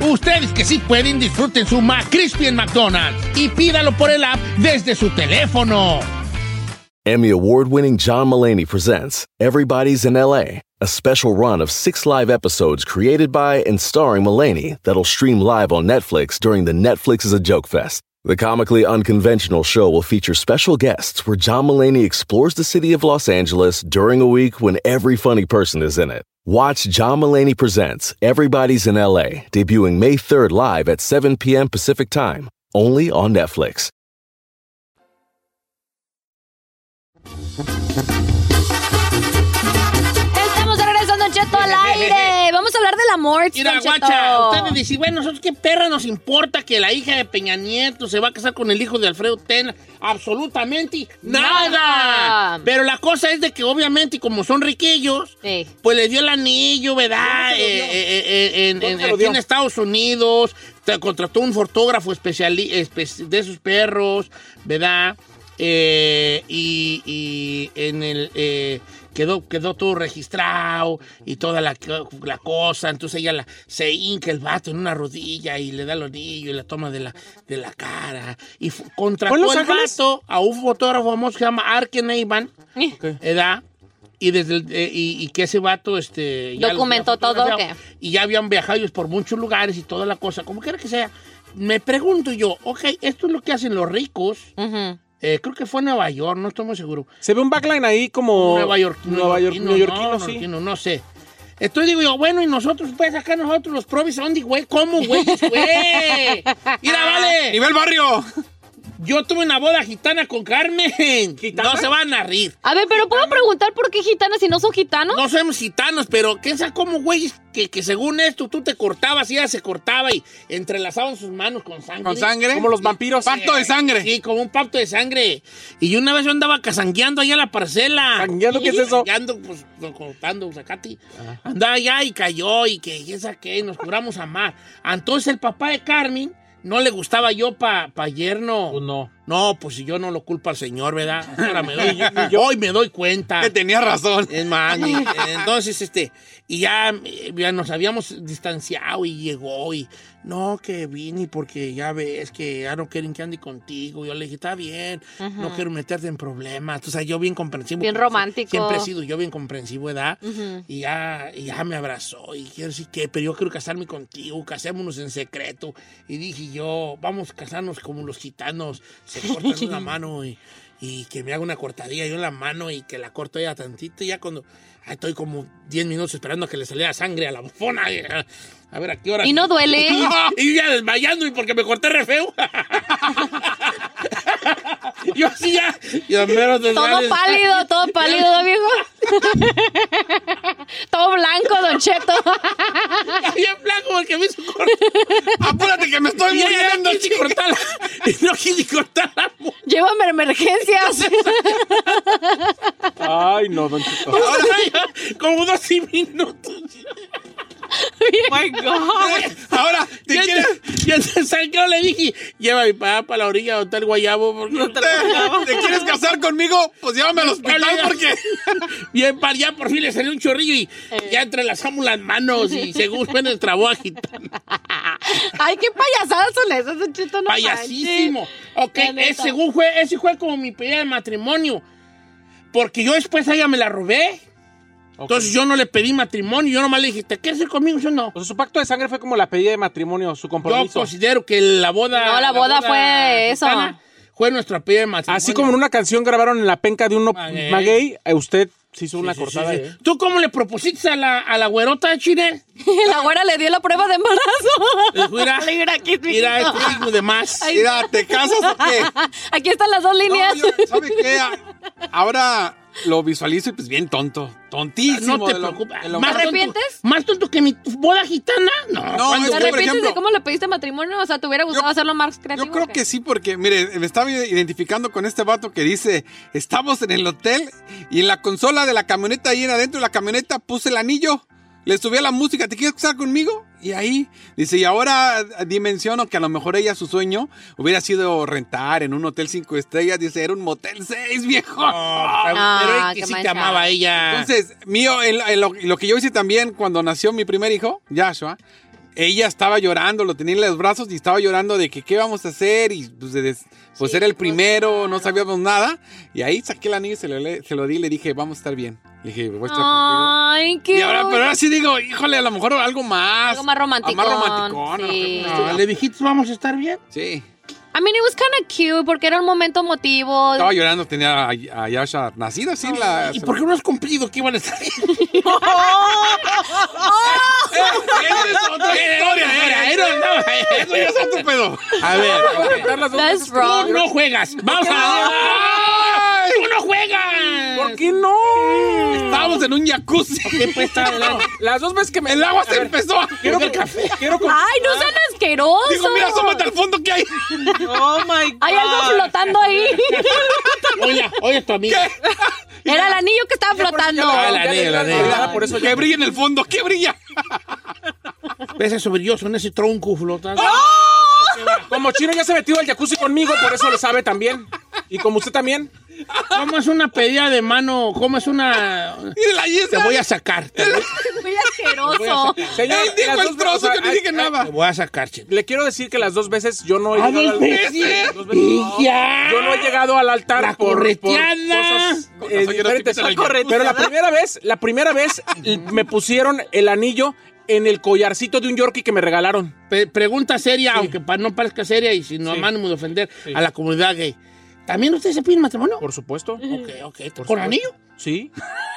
Ustedes que sí pueden, disfruten su McCrispy en McDonald's y pídalo por el app desde su teléfono. Emmy award winning John Mullaney presents Everybody's in LA, a special run of six live episodes created by and starring Mullaney that'll stream live on Netflix during the Netflix is a Joke Fest. The comically unconventional show will feature special guests where John Mullaney explores the city of Los Angeles during a week when every funny person is in it. Watch John Mullaney Presents Everybody's in LA, debuting May 3rd live at 7 p.m. Pacific Time, only on Netflix. Amor, Mira, guacha, ustedes dicen, bueno, nosotros qué perra nos importa que la hija de Peña Nieto se va a casar con el hijo de Alfredo Tena. Absolutamente nada. Nada. Pero la cosa es de que obviamente como son riquillos, Sí. pues le dio el anillo, ¿verdad? Eh, eh, eh, en, ¿Dónde en- se lo aquí en Estados Unidos, te- contrató un fotógrafo especiali- espe- de sus perros, ¿verdad? Eh, y, y en el eh, quedó, quedó todo registrado y toda la, la cosa. Entonces ella la, se hinca el vato en una rodilla y le da el anillo y la toma de la, de la cara. Y fu- ¿Fue en contrató Los el Ángeles? vato a un fotógrafo famoso que se llama Arken Eiban, ¿verdad? Y, desde el- eh, y, y que ese vato este, ya Documentó todo, fotografiado. Y ya habían viajado ellos por muchos lugares y toda la cosa. Como quiera que sea. Me pregunto yo, ok, esto es lo que hacen los ricos. Ujú. Eh, creo que fue Nueva York, no estoy muy seguro. Se ve un backline ahí como. Nueva York, Nueva York, neoyorquino, no, sí. neoyorquino, no sé. Entonces digo yo, bueno, y nosotros, pues acá nosotros los probis, ¿dónde, güey? ¿Cómo, güey? güey? Mira, vale. ¡Nivel barrio! Yo tuve una boda gitana con Carmen. No se van a rir. A ver, pero ¿puedo preguntar por qué gitanas si no son gitanos? No somos gitanos, pero ¿qué sabe cómo, güey? Que, que según esto tú te cortabas y ella se cortaba y entrelazaban sus manos con sangre. ¿Con sangre? Como los vampiros. Pacto de sangre. Sí, como un pacto de sangre. Y yo una vez yo andaba casangueando allá en la parcela. ¿Casangueando qué es eso? Casangueando, pues, cortando zacate. Andaba allá y cayó y que, y saqué, nos juramos amar. Entonces el papá de Carmen no le gustaba yo pa, pa yerno. Pues no. No, pues si yo no lo culpo al señor, ¿verdad? Ahora me doy, hoy me doy cuenta. Que tenía razón. Es más, y, entonces, este, y ya, ya nos habíamos distanciado y llegó y, no, que vine porque ya ves que ya no quieren que ande contigo. Yo le dije, está bien, no quiero meterte en problemas. O sea, yo bien comprensivo. Bien romántico. Siempre he sido yo bien comprensivo, ¿verdad? y, ya, y ya me abrazó y quiero decir que, pero yo quiero casarme contigo, casémonos en secreto. Y dije yo, vamos a casarnos como los gitanos, se cortan una mano y, y que me haga una cortadilla yo en la mano y que la corto ya tantito y ya cuando estoy como 10 minutos esperando a que le saliera sangre a la bufona. a ver, ¿a qué hora? ¿Y no duele? y ya desmayando y porque me corté re feo. yo así ya. Yo mero Todo pálido, todo pálido, viejo. todo blanco, Don Cheto. Bien blanco porque me hizo cortar. Apúrate que me estoy Y muriendo. no quise cortar. No quise cortar la Llévame a emergencias. Ay, no, Don Cheto. Ahora ya, como dos minutos. my God. Ahora, ¿te Ya quieres, te- ya te sangró, le dije, lleva a mi papá para la orilla donde está el guayabo. Porque te, te quieres casar conmigo? Pues llévame al hospital porque... Bien, para allá por fin le salió un chorrillo y ya entrelazamos las manos y según nuestra boda gitana. Ay, qué payasadas son esas, Don Cheto. No Payasísimo. manches. Ok, según fue, ese fue como mi pedida de matrimonio. Porque yo después a ella me la robé. Entonces yo no le pedí matrimonio, yo nomás le dije, ¿te quieres ir conmigo? Yo no. O sea, su pacto de sangre fue como la pedida de matrimonio, su Yo compromiso. considero que la boda. No, la boda fue eso. Fue nuestra pedida de matrimonio. Así como en una canción grabaron en la penca de un Maguey. maguey, eh, usted se hizo una Sí, cortada. sí, sí. ¿eh? ¿Tú cómo le propusiste a la, a la güerota, Chile? La güera le dio la prueba de embarazo. Mira, Mira aquí, mira, este hijo de más. Mira, ¿te casas o qué? Aquí están las dos No, líneas. yo- ¿Sabe qué? Ahora lo visualizo y pues bien tonto. Tontísimo. No te preocupes. lo ¿Más ¿Te más- tonto- arrepientes? ¿Más tonto que mi boda gitana? No. No, ¿Te arrepientes de cómo le pediste matrimonio? O sea, ¿te hubiera gustado Yo- hacerlo más creativo? Yo creo que sí, porque, mire, me estaba identificando con este vato que dice, estamos en el hotel y en la consola de la camioneta, ahí en adentro de la camioneta, puse el anillo, le subí a la música, ¿te quieres casar conmigo? Y ahí, dice, y ahora dimensiono que a lo mejor ella, su sueño, hubiera sido rentar en un hotel cinco estrellas, dice, era un motel seis, viejo. No, Ah, pero que sí te amaba a ella. Entonces, mío, en- en lo, lo que yo hice también cuando nació mi primer hijo, Joshua, ella estaba llorando, lo tenía en los brazos y estaba llorando de que qué vamos a hacer y pues, de des- pues Sí, era el pues, primero, no sabíamos nada y ahí saqué el anillo y se lo, le- se lo di y le dije, vamos a estar bien. Le dije, voy a estar Ay, contigo. qué Y ahora, pero ahora sí digo, híjole, a lo mejor algo más. Algo más romanticón, Más romanticón. sí. No, le dijiste, vamos a estar bien. Sí. I mean, it was kind of cute porque era un momento emotivo. Estaba llorando, tenía a, a Yasha nacido así. La, ¿Y por qué no has cumplido que iban a estar bien? Es otra historia, Era, eh. era, Eso ya es otro pedo. A ver, That's wrong. tú no juegas. Vamos a... ¡Tú no juegas! ¿Por qué no? Estábamos en un jacuzzi. ¿Qué pues está adelante? Las dos veces que me... El agua A se ver, empezó a... Quiero, el café. quiero con- Ay, no sean asquerosos. Digo, mira, asómate al fondo que hay. Oh my God. Hay algo flotando ahí. Oye, oye, tu amiga. Era el anillo que estaba flotando. Ah, la la le- negra. Ah, Por eso Que brilla en el fondo, que brilla. ¿Ves eso brilloso en ese tronco flotando? Como Chino ya se metió al jacuzzi conmigo, por eso lo sabe también. Y como usted también. ¿Cómo es una pedida de mano? ¿Cómo es una...? Mírala, ahí está. Te voy a sacar. Te voy, Muy asqueroso. Señor, Él dijo el dos- trozo o sea, que no dije ay, nada. te voy a sacar, chico. Le quiero decir que las dos veces yo no he ¿A llegado dos al- veces? Dos veces. Y ya. Yo no he llegado al altar La por, por correteada. cosas Con eh, diferentes. Pero la primera vez, la primera vez me pusieron el anillo en el collarcito de un Yorkie que me regalaron. Pregunta seria, aunque pa- no parezca seria y sin no Sí. ánimo de ofender a la comunidad gay. ¿También ustedes se piden matrimonio? Por supuesto. Ok, ok. Por ¿Con supuesto. anillo? Sí.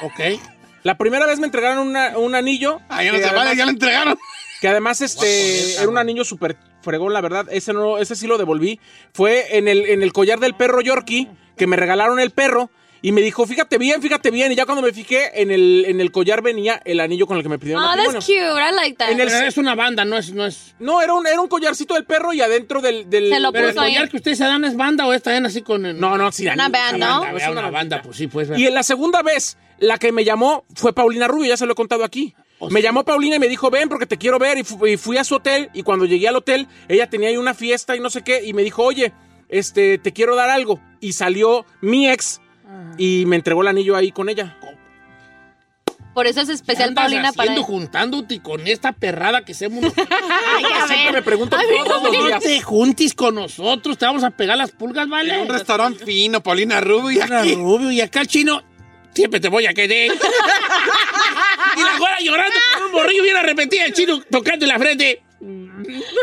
Ok. La primera vez me entregaron una- un anillo. Ay, ya además- ya lo entregaron. que además este era un anillo súper fregón, la verdad. Ese no, ese sí lo devolví. Fue en el, en el collar del perro Yorkie, que me regalaron el perro. Y me dijo, fíjate bien, fíjate bien. Y ya cuando me fijé, en el, en el collar venía el anillo con el que me pidieron Oh, matrimonio. that's cute. I like that. En el- Pero es una banda, no es... No, es... No, era un, era un collarcito del perro y adentro del... del Se lo Pero el puso ahí. collar que ustedes se dan es banda o está en así con... el- No, no, sí, Una anillo, band, una ¿no? banda, Una, es una banda, pues sí, pues. Y en la segunda vez, la que me llamó fue Paulina Rubio, ya se lo he contado aquí. O me llamó Paulina y me dijo, ven porque te quiero ver. Y, fu- y fui a su hotel y cuando llegué al hotel, ella tenía ahí una fiesta y no sé qué. Y me dijo, oye, este, te quiero dar algo. Y salió mi ex y me entregó el anillo ahí con ella. Por eso es ¿Qué especial andas Paulina para él. juntándote con esta perrada que hacemos? Siempre me pregunto Ay, todos los días. te juntes con nosotros, te vamos a pegar las pulgas, ¿vale? En un restaurante fino, Paulina Rubio. Era rubio y acá el chino, siempre te voy a querer. y la güera llorando con un borrillo bien arrepentida, el chino tocando en la frente.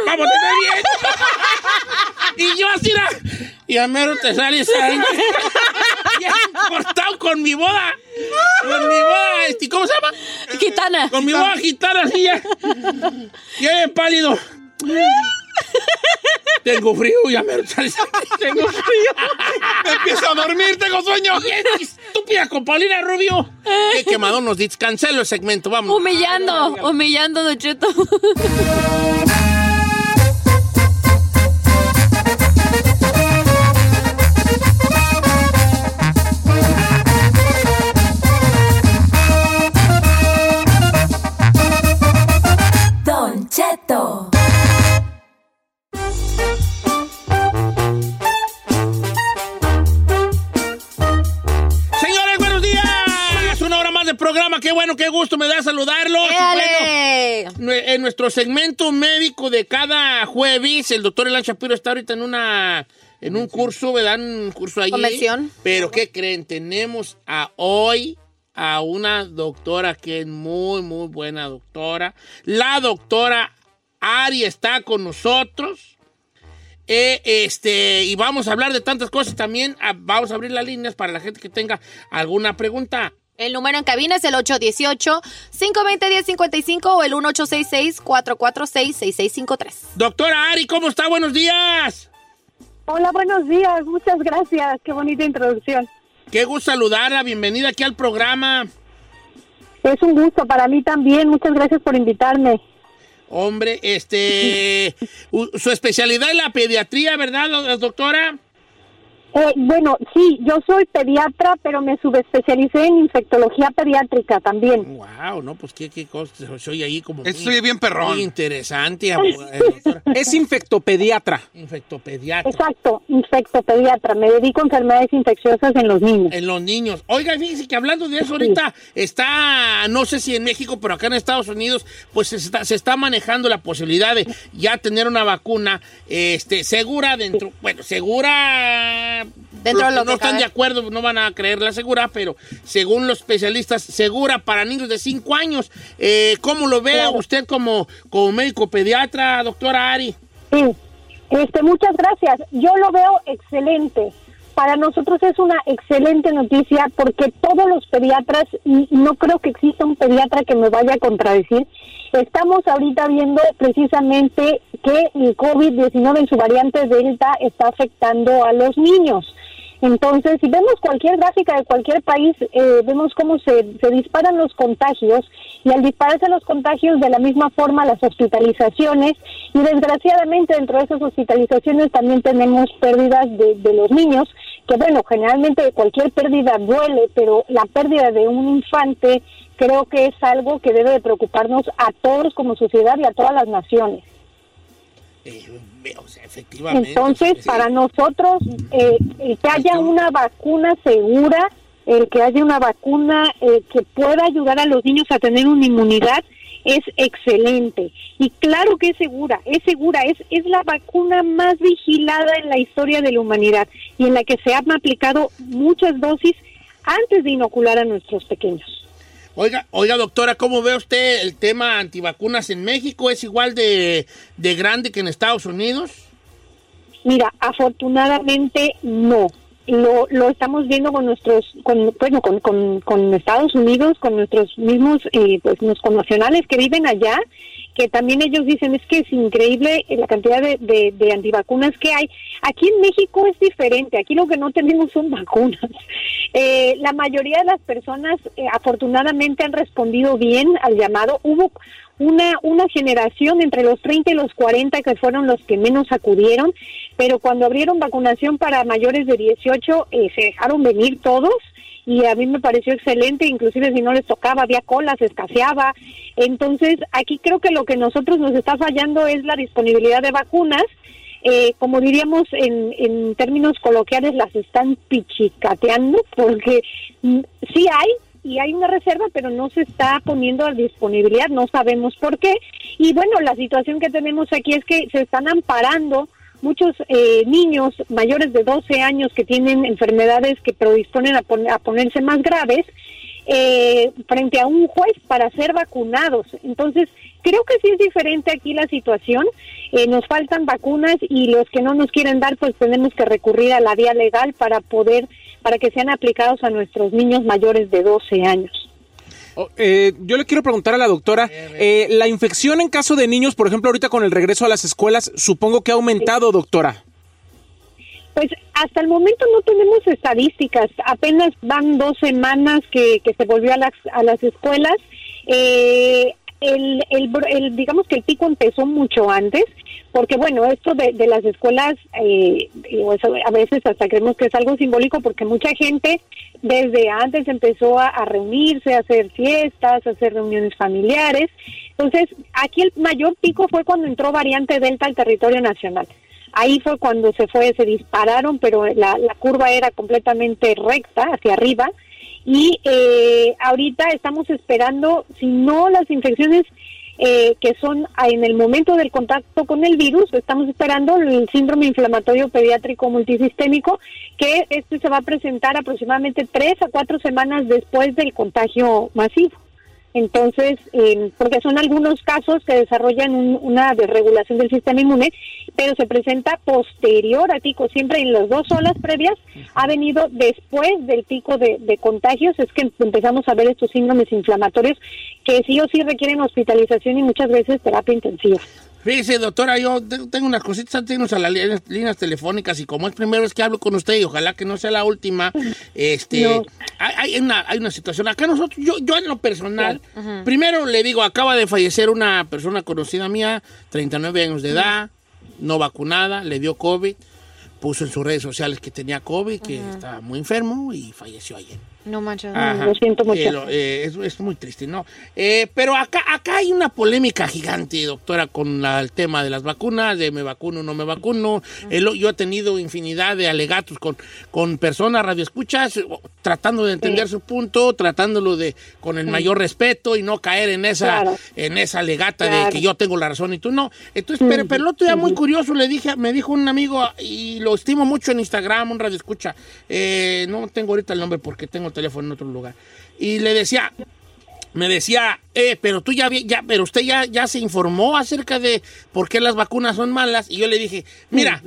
Vamos, te bien. y yo así era. Y a mero te sale sangre. Bien cortado con mi boda. Con mi boda, este, ¿cómo se llama? Gitana. Con mi boda gitana así ya. Ya bien pálido. Tengo frío, ya me. Tengo frío. Empiezo a dormir, tengo sueño. Bien estúpida con Paulina Rubio. Qué quemado nos dices. Cancelo el segmento, vamos. Humillando, humillando, Don Cheto. bueno, qué gusto me da saludarlos. En nuestro segmento médico de cada jueves, el doctor Elan Shapiro está ahorita en una en un curso, ¿verdad? Un curso allí. Convención. Pero ¿qué creen? Tenemos a hoy a una doctora que es muy, muy buena doctora. La doctora Ari está con nosotros. Eh, este, y vamos a hablar de tantas cosas también. Vamos a abrir las líneas para la gente que tenga alguna pregunta. El número en cabina es el 818-520-1055 o el 1866-446-6653. Doctora Ari, ¿cómo está? Buenos días. Hola, buenos días. Muchas gracias. Qué bonita introducción. Qué gusto saludarla. Bienvenida aquí al programa. Es un gusto para mí también. Muchas gracias por invitarme. Hombre, este, su especialidad es la pediatría, ¿verdad, do- doctora? Eh, bueno, sí, yo soy pediatra, pero me subespecialicé en infectología pediátrica también. Wow, no, pues qué, qué cosa, oye ahí como Esto muy- se oye bien perrón. muy interesante. Es infectopediatra. Infectopediatra. Exacto, infectopediatra. Me dedico a enfermedades infecciosas en los niños. En los niños. Oiga, fíjese que hablando de eso ahorita está, no sé si en México, pero acá en Estados Unidos, pues se está, se está manejando la posibilidad de ya tener una vacuna este, segura dentro, bueno, segura... Dentro de los lo que no que están cabe. de acuerdo no van a creerla segura, pero según los especialistas, segura para niños de 5 años. Eh, ¿Cómo lo ve Claro. usted como, como médico pediatra, doctora Ari? Sí, este, muchas gracias. Yo lo veo excelente. Para nosotros es una excelente noticia porque todos los pediatras, y no creo que exista un pediatra que me vaya a contradecir, estamos ahorita viendo precisamente que el COVID-19 en su variante Delta está afectando a los niños. Entonces, si vemos cualquier gráfica de cualquier país, eh, vemos cómo se, se disparan los contagios y al dispararse los contagios de la misma forma las hospitalizaciones y desgraciadamente dentro de esas hospitalizaciones también tenemos pérdidas de, los niños, que bueno, generalmente cualquier pérdida duele, pero la pérdida de un infante creo que es algo que debe de preocuparnos a todos como sociedad y a todas las naciones. Eh, o sea, efectivamente. Entonces, Sí. para nosotros, eh, el que haya una vacuna segura, el que haya una vacuna eh, que pueda ayudar a los niños a tener una inmunidad, es excelente. Y claro que es segura, es segura, es, es la vacuna más vigilada en la historia de la humanidad y en la que se han aplicado muchas dosis antes de inocular a nuestros pequeños. Oiga, oiga, doctora, ¿cómo ve usted el tema antivacunas en México? ¿Es igual de, de grande que en Estados Unidos? Mira, afortunadamente no. lo, lo estamos viendo con nuestros, con, bueno, con, con, con Estados Unidos, con nuestros mismos, eh, pues, los connacionales que viven allá, que también ellos dicen es que es increíble la cantidad de, de, de antivacunas que hay. Aquí en México es diferente, aquí lo que no tenemos son vacunas. Eh, la mayoría de las personas eh, afortunadamente han respondido bien al llamado. Hubo una, una generación entre los 30 y los 40 que fueron los que menos acudieron, pero cuando abrieron vacunación para mayores de 18 eh, se dejaron venir todos y a mí me pareció excelente, inclusive si no les tocaba, había colas, escaseaba. Entonces, aquí creo que lo que nosotros nos está fallando es la disponibilidad de vacunas. Eh, como diríamos en, en términos coloquiales, las están pichicateando, porque mm, sí hay, y hay una reserva, pero no se está poniendo a disponibilidad, no sabemos por qué. Y bueno, la situación que tenemos aquí es que se están amparando muchos eh, niños mayores de 12 años que tienen enfermedades que predisponen a, a ponerse más graves eh, frente a un juez para ser vacunados. Entonces, creo que sí es diferente aquí la situación. Eh, nos faltan vacunas y los que no nos quieren dar, pues tenemos que recurrir a la vía legal para poder, para que sean aplicados a nuestros niños mayores de 12 años. Oh, eh, yo le quiero preguntar a la doctora, eh, la infección en caso de niños, por ejemplo, ahorita con el regreso a las escuelas, supongo que ha aumentado, doctora. Pues hasta el momento no tenemos estadísticas, apenas van dos semanas que, que se volvió a las, a las escuelas. Eh, el, el, el, digamos que el pico empezó mucho antes, porque bueno, esto de, las escuelas, eh, a veces hasta creemos que es algo simbólico, porque mucha gente desde antes empezó a, a, reunirse, a hacer fiestas, a hacer reuniones familiares. Entonces, aquí el mayor pico fue cuando entró variante Delta al territorio nacional. Ahí fue cuando se fue, se dispararon, pero la, la curva era completamente recta hacia arriba y eh, ahorita estamos esperando, si no las infecciones eh, que son en el momento del contacto con el virus, estamos esperando el síndrome inflamatorio pediátrico multisistémico, que este se va a presentar aproximadamente tres a cuatro semanas después del contagio masivo. Entonces, eh, porque son algunos casos que desarrollan un, una desregulación del sistema inmune, pero se presenta posterior a pico, siempre en las dos olas previas, ha venido después del pico de contagios, es que empezamos a ver estos síndromes inflamatorios que sí o sí requieren hospitalización y muchas veces terapia intensiva. Fíjese, doctora, yo tengo unas cositas antes a las líneas, líneas, telefónicas y como es primera vez que hablo con usted y ojalá que no sea la última, este, no. hay, hay, una, hay una situación. Acá nosotros, yo, yo en lo personal, uh -huh. primero le digo, acaba de fallecer una persona conocida mía, 39 años de edad, uh -huh. no vacunada, le dio COVID, puso en sus redes sociales que tenía COVID, que uh -huh. estaba muy enfermo y falleció ayer. No manches. Lo siento mucho. Eh, lo, eh, es, es, muy triste, ¿no? Eh, pero acá, acá hay una polémica gigante, doctora, con la, el tema de las vacunas, de me vacuno o no me vacuno. Uh yo he tenido infinidad de alegatos con, con personas radioescuchas, tratando de entender sí. su punto, tratándolo de con el sí. mayor respeto y no caer en esa, claro. en esa legata claro. de que yo tengo la razón y tú no. Entonces, pero, pero el otro día muy curioso le dije, me dijo un amigo, y lo estimo mucho en Instagram, un radioescucha, no tengo ahorita el nombre porque tengo teléfono en otro lugar. Y le decía, me decía, eh, pero tú ya, ya pero usted ya, ya se informó acerca de por qué las vacunas son malas. Y yo le dije, mira,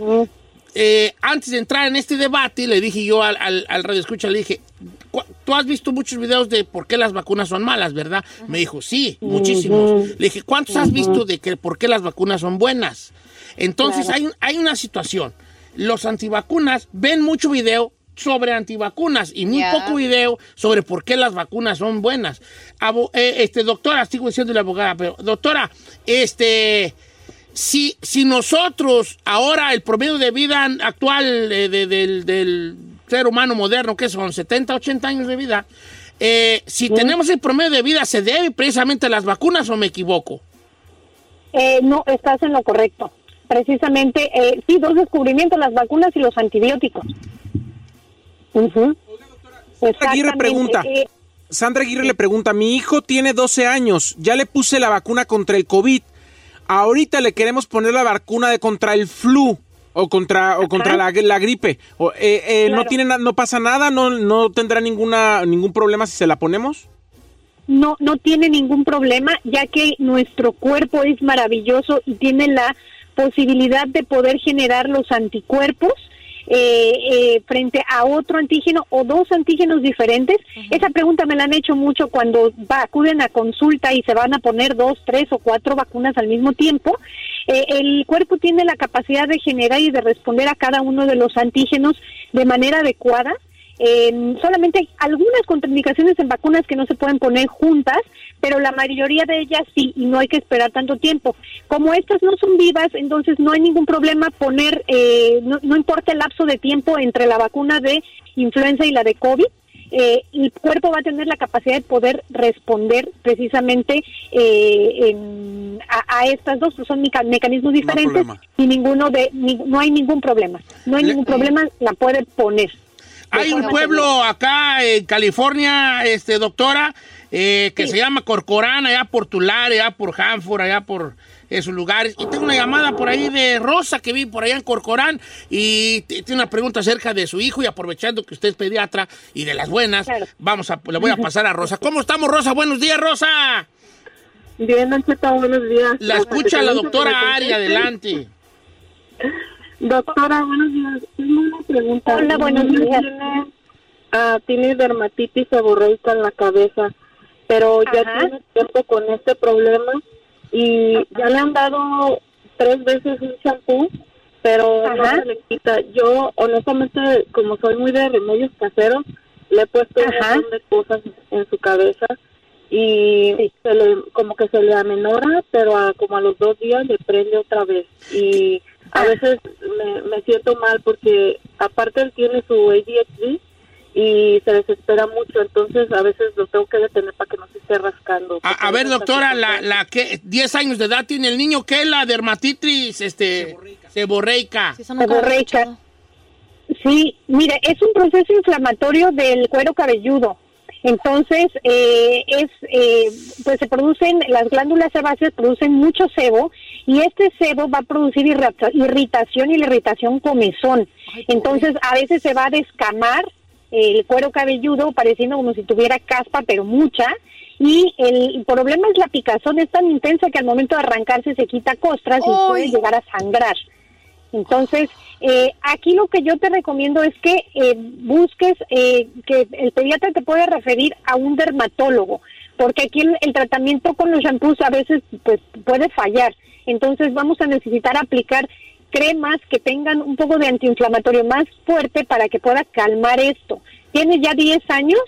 eh, antes de entrar en este debate, le dije yo al, al, al radio escucha, le dije, tú has visto muchos videos de por qué las vacunas son malas, ¿verdad? Uh -huh. Me dijo, sí, muchísimos. Uh -huh. Le dije, ¿cuántos has visto de que por qué las vacunas son buenas? Entonces claro. hay, hay una situación. Los antivacunas ven mucho video sobre antivacunas y muy yeah. poco video sobre por qué las vacunas son buenas. Abo, eh, este, doctora, sigo diciendo la abogada, pero doctora, este, si, si nosotros ahora el promedio de vida actual eh, de, de, del ser humano moderno, que son 70, 80 años de vida, eh, si ¿Sí? tenemos el promedio de vida, ¿se debe precisamente a las vacunas o me equivoco? Eh, no, estás en lo correcto. Precisamente, eh, sí, dos descubrimientos, las vacunas y los antibióticos. Uh -huh. Sandra Aguirre pregunta. Eh, Sandra Aguirre le pregunta, mi hijo tiene 12 años, ya le puse la vacuna contra el COVID, ahorita le queremos poner la vacuna de contra el flu o contra o contra la, la, gripe. O, eh, eh, claro. no tiene no pasa nada, no no tendrá ninguna ningún problema si se la ponemos. No no tiene ningún problema, ya que nuestro cuerpo es maravilloso y tiene la posibilidad de poder generar los anticuerpos eh, eh, frente a otro antígeno o dos antígenos diferentes? Esa pregunta me la han hecho mucho cuando va, acuden a consulta y se van a poner dos, tres o cuatro vacunas al mismo tiempo. Eh, el cuerpo tiene la capacidad de generar y de responder a cada uno de los antígenos de manera adecuada. Eh, solamente hay algunas contraindicaciones en vacunas que no se pueden poner juntas, pero la mayoría de ellas sí, y no hay que esperar tanto tiempo. Como estas no son vivas, entonces no hay ningún problema poner, eh, no, no importa el lapso de tiempo entre la vacuna de influenza y la de COVID, eh, el cuerpo va a tener la capacidad de poder responder precisamente eh, en- a, a estas dos, son meca- mecanismos diferentes y ninguno de, ni- no hay ningún problema, no hay Le- ningún problema, la puede poner. Hay un pueblo acá en California, este doctora, eh, que se llama Corcorán, allá por Tulare, allá por Hanford, allá por esos lugares. Y tengo una llamada por ahí de Rosa que vi por allá en Corcorán y tiene una pregunta acerca de su hijo y aprovechando que usted es pediatra y de las buenas, vamos a, le voy a pasar a Rosa. ¿Cómo estamos, Rosa? Buenos días, Rosa. Bien, Don Cheto, buenos días. La escucha la doctora Ari, adelante. Doctora, buenos días. Tengo una pregunta. Hola, buenos días. Tiene, ah, tiene dermatitis seborreica en la cabeza, pero ya tiene tiempo con este problema y ya le han dado tres veces un champú, pero no se le quita. Yo, honestamente, como soy muy de remedios caseros, le he puesto un montón de cosas en su cabeza y se le, como que se le amenora, pero a- como a los dos días le prende otra vez. Y a veces me, me siento mal porque aparte él tiene su ADHD y se desespera mucho, entonces a veces lo tengo que detener para que no se esté rascando. A, a ver, doctora, la, la que 10 años de edad tiene el niño, ¿qué es la dermatitis este, seborreica? Seborreica. Sí, mire, es un proceso inflamatorio del cuero cabelludo. Entonces, eh, es, eh, pues se producen, las glándulas sebáceas producen mucho sebo y este sebo va a producir irrita- irritación y la irritación comezón. Entonces, a veces se va a descamar el cuero cabelludo pareciendo como si tuviera caspa, pero mucha. Y el problema es la picazón, es tan intensa que al momento de arrancarse se quita costras y puede llegar a sangrar. Entonces, eh, aquí lo que yo te recomiendo es que eh, busques eh, que el pediatra te pueda referir a un dermatólogo, porque aquí el, el tratamiento con los shampoos a veces pues puede fallar. Entonces vamos a necesitar aplicar cremas que tengan un poco de antiinflamatorio más fuerte para que pueda calmar esto. ¿Tiene ya 10 años?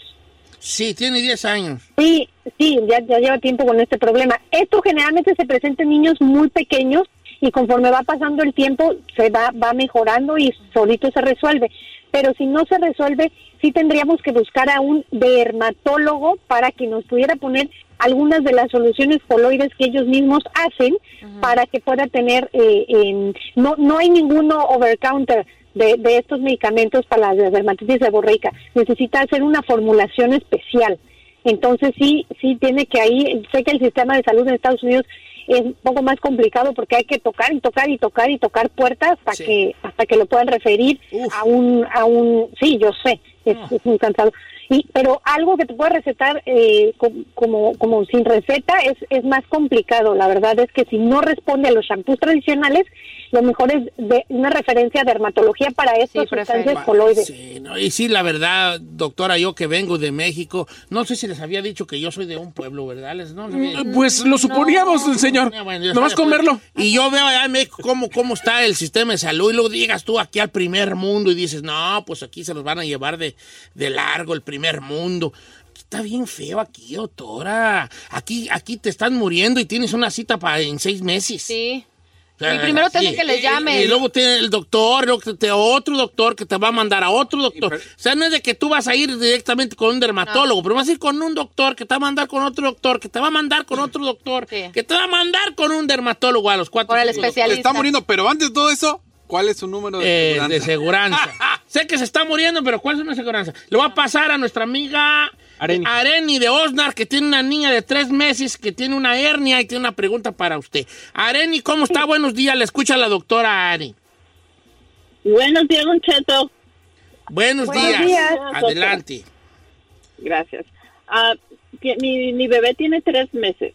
Sí, tiene 10 años. Sí, sí, ya, ya lleva tiempo con este problema. Esto generalmente se presenta en niños muy pequeños y conforme va pasando el tiempo se va, va mejorando y solito se resuelve. Pero si no se resuelve, sí tendríamos que buscar a un dermatólogo para que nos pudiera poner algunas de las soluciones coloides que ellos mismos hacen para que pueda tener, eh, en- no, no hay ninguno over counter de, de estos medicamentos para la dermatitis seborreica. Necesita hacer una formulación especial. Entonces sí, sí tiene que ahí, sé que el sistema de salud en Estados Unidos es un poco más complicado porque hay que tocar y tocar y tocar y tocar puertas hasta Sí. que hasta que lo puedan referir a un a un sí yo sé es, es muy cansado y pero algo que te puede recetar eh, co- como como sin receta es es más complicado la verdad es que si no responde a los shampoos tradicionales lo mejor es de una referencia a dermatología para estas sustancias coloides Sí, no, y sí, la verdad, doctora, yo que vengo de México, no sé si les había dicho que yo soy de un pueblo, ¿verdad? Les- no les había- Mm, Pues lo suponíamos, señor. Ya, bueno, Nomás pues. verlo. Y yo veo allá en México cómo, cómo está el sistema de salud y luego digas tú aquí al primer mundo y dices, no, pues aquí se los van a llevar de, de largo el primer mundo. Está bien feo aquí, doctora. Aquí, aquí te están muriendo y tienes una cita para en seis meses. Sí. O sea, Y primero sí. que les Y- llamen. Y, luego tiene el doctor, luego te- otro doctor que te va a mandar a otro doctor. O sea, no es de que tú vas a ir directamente con un dermatólogo, pero vas a ir con un doctor que te va a mandar con otro doctor, que te va a mandar con otro doctor, que te va a mandar con un dermatólogo a los cuatro. Se está muriendo, pero antes de todo eso, ¿cuál es su número de Eh, seguridad? de seguranza. sé que se está muriendo, pero ¿cuál es una seguranza? Le voy a pasar a nuestra amiga Areni, de Osnar, que tiene una niña de tres meses que tiene una hernia y tiene una pregunta para usted. Areni, ¿cómo está? Buenos días, le escucha la doctora Ari. Buenos días, Don Cheto. Buenos, Buenos días. días. Adelante. Gracias. Ah, que mi, mi bebé tiene tres meses.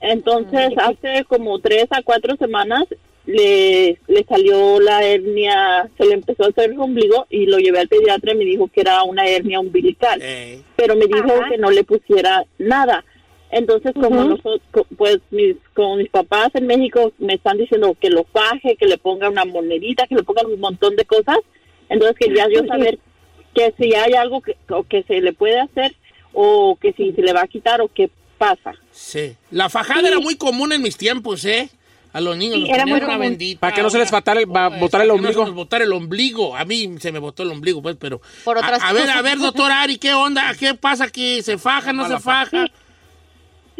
Entonces, hace como tres a cuatro semanas le, le salió la hernia, se le empezó a hacer el ombligo y lo llevé al pediatra y me dijo que era una hernia umbilical. Pero me dijo que no le pusiera nada. Entonces, como nosotros, pues mis, como mis papás en México me están diciendo que lo faje, que le ponga una monedita, que le ponga un montón de cosas, entonces quería yo saber que si hay algo que, o que se le puede hacer o que si se le va a quitar o qué pasa. Sí. La fajada era muy común en mis tiempos, ¿eh? A los niños. Sí, los era muy una común. bendita. Para que no se les fatale- va- Pues, botar el no ombligo. les botara el ombligo. A mí se me botó el ombligo, pues, pero... Por otras a, a ver, a ver, doctor Ari, ¿qué onda? ¿Qué pasa aquí? ¿Se faja, no se faja?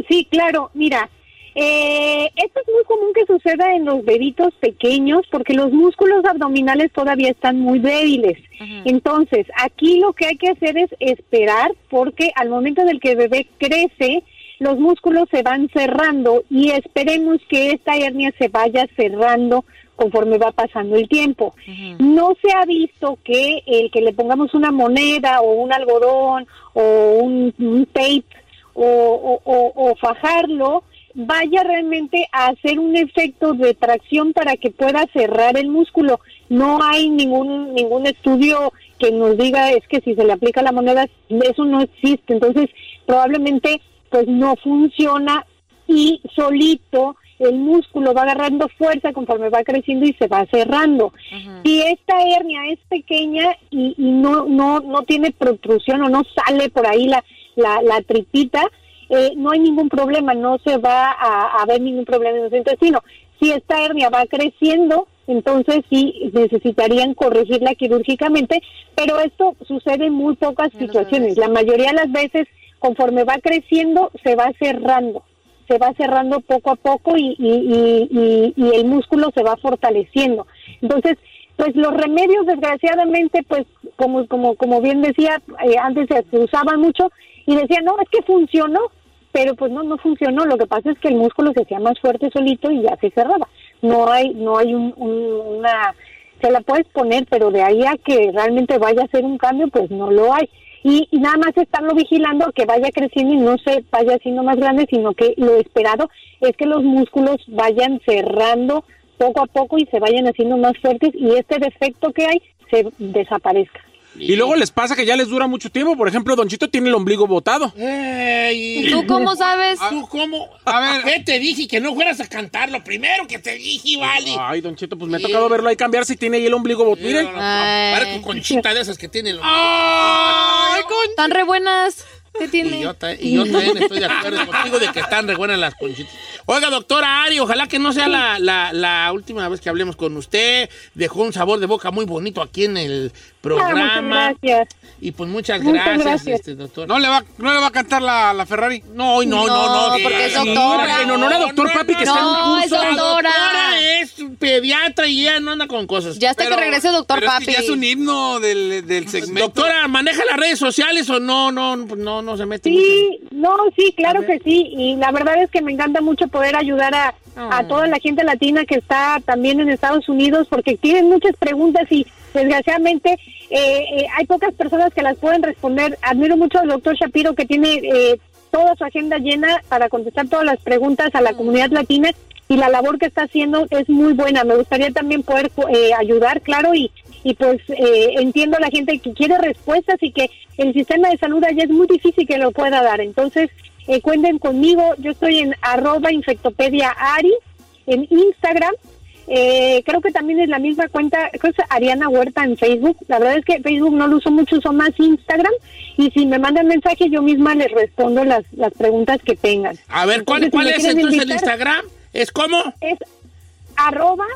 Sí, claro, mira, eh, esto es muy común que suceda en los bebitos pequeños porque los músculos abdominales todavía están muy débiles. Entonces, aquí lo que hay que hacer es esperar porque al momento del que el bebé crece, los músculos se van cerrando y esperemos que esta hernia se vaya cerrando conforme va pasando el tiempo. No se ha visto que el que le pongamos una moneda o un algodón o un, un tape o- o fajarlo vaya realmente a hacer un efecto de tracción para que pueda cerrar el músculo. No hay ningún ningún estudio que nos diga es que si se le aplica la moneda eso no existe. Entonces probablemente pues no funciona y solito el músculo va agarrando fuerza conforme va creciendo y se va cerrando. Si esta hernia es pequeña y, y no, no, no tiene protrusión o no sale por ahí la, la, la tripita, eh, no hay ningún problema, no se va a, a ver ningún problema en el intestino. Si esta hernia va creciendo, entonces sí necesitarían corregirla quirúrgicamente, pero esto sucede en muy pocas situaciones. La mayoría de las veces, conforme va creciendo, se va cerrando se va cerrando poco a poco y, y, el músculo se va fortaleciendo. Entonces, pues los remedios, desgraciadamente, pues como como como bien decía, eh, antes se, usaban mucho y decían, no, es que funcionó, pero pues no, no funcionó. Lo que pasa es que el músculo se hacía más fuerte solito y ya se cerraba. No hay, no hay un- un- una, se la puedes poner, pero de ahí a que realmente vaya a hacer un cambio, pues no lo hay. Y, y nada más estarlo vigilando que vaya creciendo y no se vaya haciendo más grande, sino que lo esperado es que los músculos vayan cerrando poco a poco y se vayan haciendo más fuertes y este defecto que hay se desaparezca. Y luego les pasa que ya les dura mucho tiempo. Por ejemplo, Don Chito tiene el ombligo botado. Ey, ¿Tú cómo sabes? ¿Tú cómo? A ver. ¿Qué te dije? Que no fueras a cantar lo primero que te dije, vale. Ay, Don Chito, pues me ha tocado verlo ahí cambiar si tiene ahí el ombligo botado. Miren. Parece conchita de esas que tiene el Ay, Están re buenas. ¿Qué tiene? Y yo, y yo también estoy de acuerdo contigo de que están re buenas las conchitas. Oiga, doctora Ari, ojalá que no sea la, la- la última vez que hablemos con usted. Dejó un sabor de boca muy bonito aquí en el programa. Ah, muchas gracias. Y pues muchas Muchas gracias, gracias. este, doctor. ¿No le va, no le va a cantar la, la Ferrari? No, no, no, no. No, porque es doctora. En honor a Doctor Papi que está en No, un es curso. La doctora. doctora es pediatra y ella no anda con cosas. Ya hasta que regrese doctor pero es Papi. que ya es un himno del, del segmento. Doctora, ¿maneja las redes sociales o no? No, no, no se mete mucho? Sí, no, sí, claro que sí. Y la verdad es que me encanta mucho poder ayudar a, a toda la gente latina que está también en Estados Unidos porque tienen muchas preguntas y desgraciadamente eh, eh, hay pocas personas que las pueden responder. Admiro mucho al doctor Shapiro que tiene eh, toda su agenda llena para contestar todas las preguntas a la comunidad latina y la labor que está haciendo es muy buena. Me gustaría también poder eh, ayudar, claro, y, y pues eh, entiendo a la gente que quiere respuestas y que el sistema de salud allá es muy difícil que lo pueda dar. Entonces, eh, cuenten conmigo. Yo estoy en arroba infectopedia Ari en Instagram. Eh, creo que también es la misma cuenta, creo que es Ariana Huerta en Facebook. La verdad es que Facebook no lo uso mucho, uso más Instagram. Y si me mandan mensaje, yo misma les respondo las, las preguntas que tengan. A ver, ¿cuál, Entonces, cuál es entonces el Instagram? ¿Es cómo? Es arroba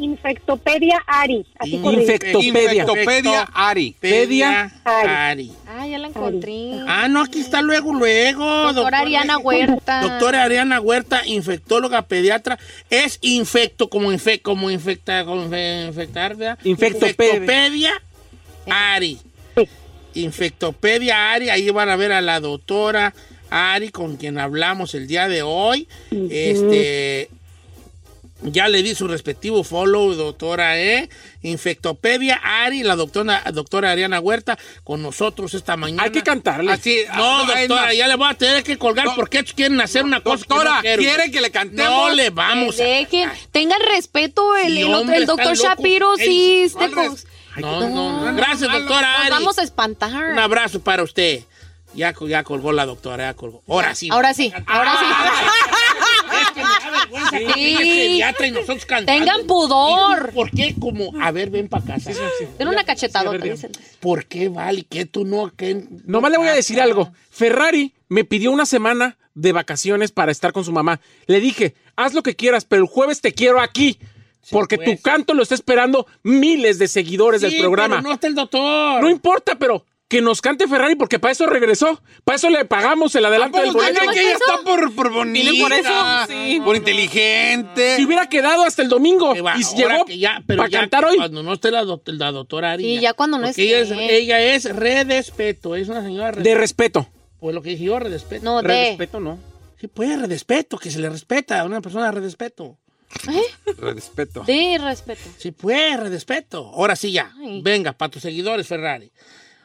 infectopedia Ari. Así. Infectopedia. Infectopedia Ari. Pedia Ari. Ari. Ah, ya la encontré. Ah, no, aquí está luego, luego. Doctora Ariana Huerta. Doctora Ariana Huerta, infectóloga pediatra. Es infecto, como, infe, como infecta, como infe- infectar, ¿verdad? Infectopedia. Infectopedia Ari. Infectopedia Ari, ahí van a ver a la doctora Ari con quien hablamos el día de hoy. Este. Ya le di su respectivo follow, doctora, ¿eh? Infectopedia Ari, la doctora, doctora Ariana Huerta, con nosotros esta mañana. Hay que cantarle. Así, No, ah, doctora, ya le voy a tener que colgar No. porque estos quieren hacer una cosa que Doctora, no quiero. ¿quiere que le cantemos? No le vamos a... Dejen, tengan respeto. El, Sí, el, hombre, doctor. Shapiro Ey, sí. este ¿cuál con- res- No, no, Gracias, doctora Nos Ari. vamos a espantar. Un abrazo para usted. Ya, ya colgó la doctora, ya colgó. Ahora sí. Ahora sí, ahora Es que me Sí. el pediatra y nosotros cantando. Tengan pudor. ¿Y tú ¿Por qué? Como, a ver, ven para casa. sí. Tiene una cachetadota. Sí. ¿Por qué, Vale? ¿Qué tú no? ¿Qué? Nomás le voy a decir algo. Ferrari me pidió una semana de vacaciones para estar con su mamá. Le dije, haz lo que quieras, pero el jueves te quiero aquí. Porque pues. tu canto lo está esperando miles de seguidores Sí, del programa. pero no está el doctor. No importa, pero que nos cante Ferrari porque para eso regresó. Para eso le pagamos el adelanto del ¿Cómo boleto. creen que ella está por, por bonita? Por eso, sí. Por inteligente. Si hubiera quedado hasta el domingo va, y llegó que ya, pero para ya cantar hoy. Cuando no esté la, la doctora Ari. Sí, ya cuando no Porque ella es, esté. ella es redespeto. Es una señora De respeto. Pues lo que dije yo, redespeto. No, de. Respeto, no. Sí, pues redespeto, que se le respeta a una persona de redespeto. Respeto. De respeto. Sí, pues, redespeto. Ahora sí ya. Ay. Venga, para tus seguidores, Ferrari.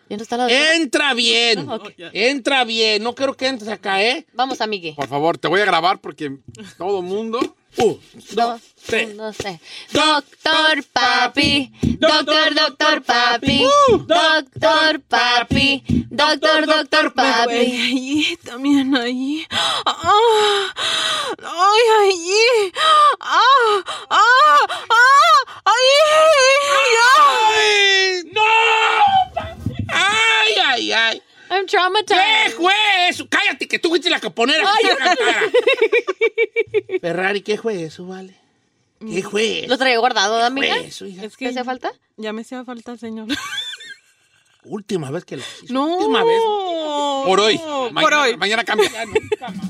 ¿Ya no está la doctora? Entra bien. Ah. Entra bien. No quiero que entres acá, ¿eh? Vamos, amigue. Por favor, te voy a grabar porque todo mundo. Uh, Dos, tres. uno, tres. Doctor Papi, doctor, doctor Papi, doctor Papi, doctor, doctor Papi. Allí, también allí. Ay, allí. Ah, ah, ah, ahí. ¡Ay! ¡No! ¡Ay, ay, ay! ¿Qué traumatized. fue eso? Cállate, que tú fuiste la que poner aquí Ay. la cara. Ferrari, ¿qué fue eso, vale? ¿Qué fue eso? ¿Lo traía guardado, ¿Qué amiga? fue eso, hija? Es ¿Qué que hacía falta? ya me hacía falta, señor. Última vez que lo hiciste. No. Última vez. Por hoy. Por Mañana- hoy. Mañana cambia. Ya nunca más.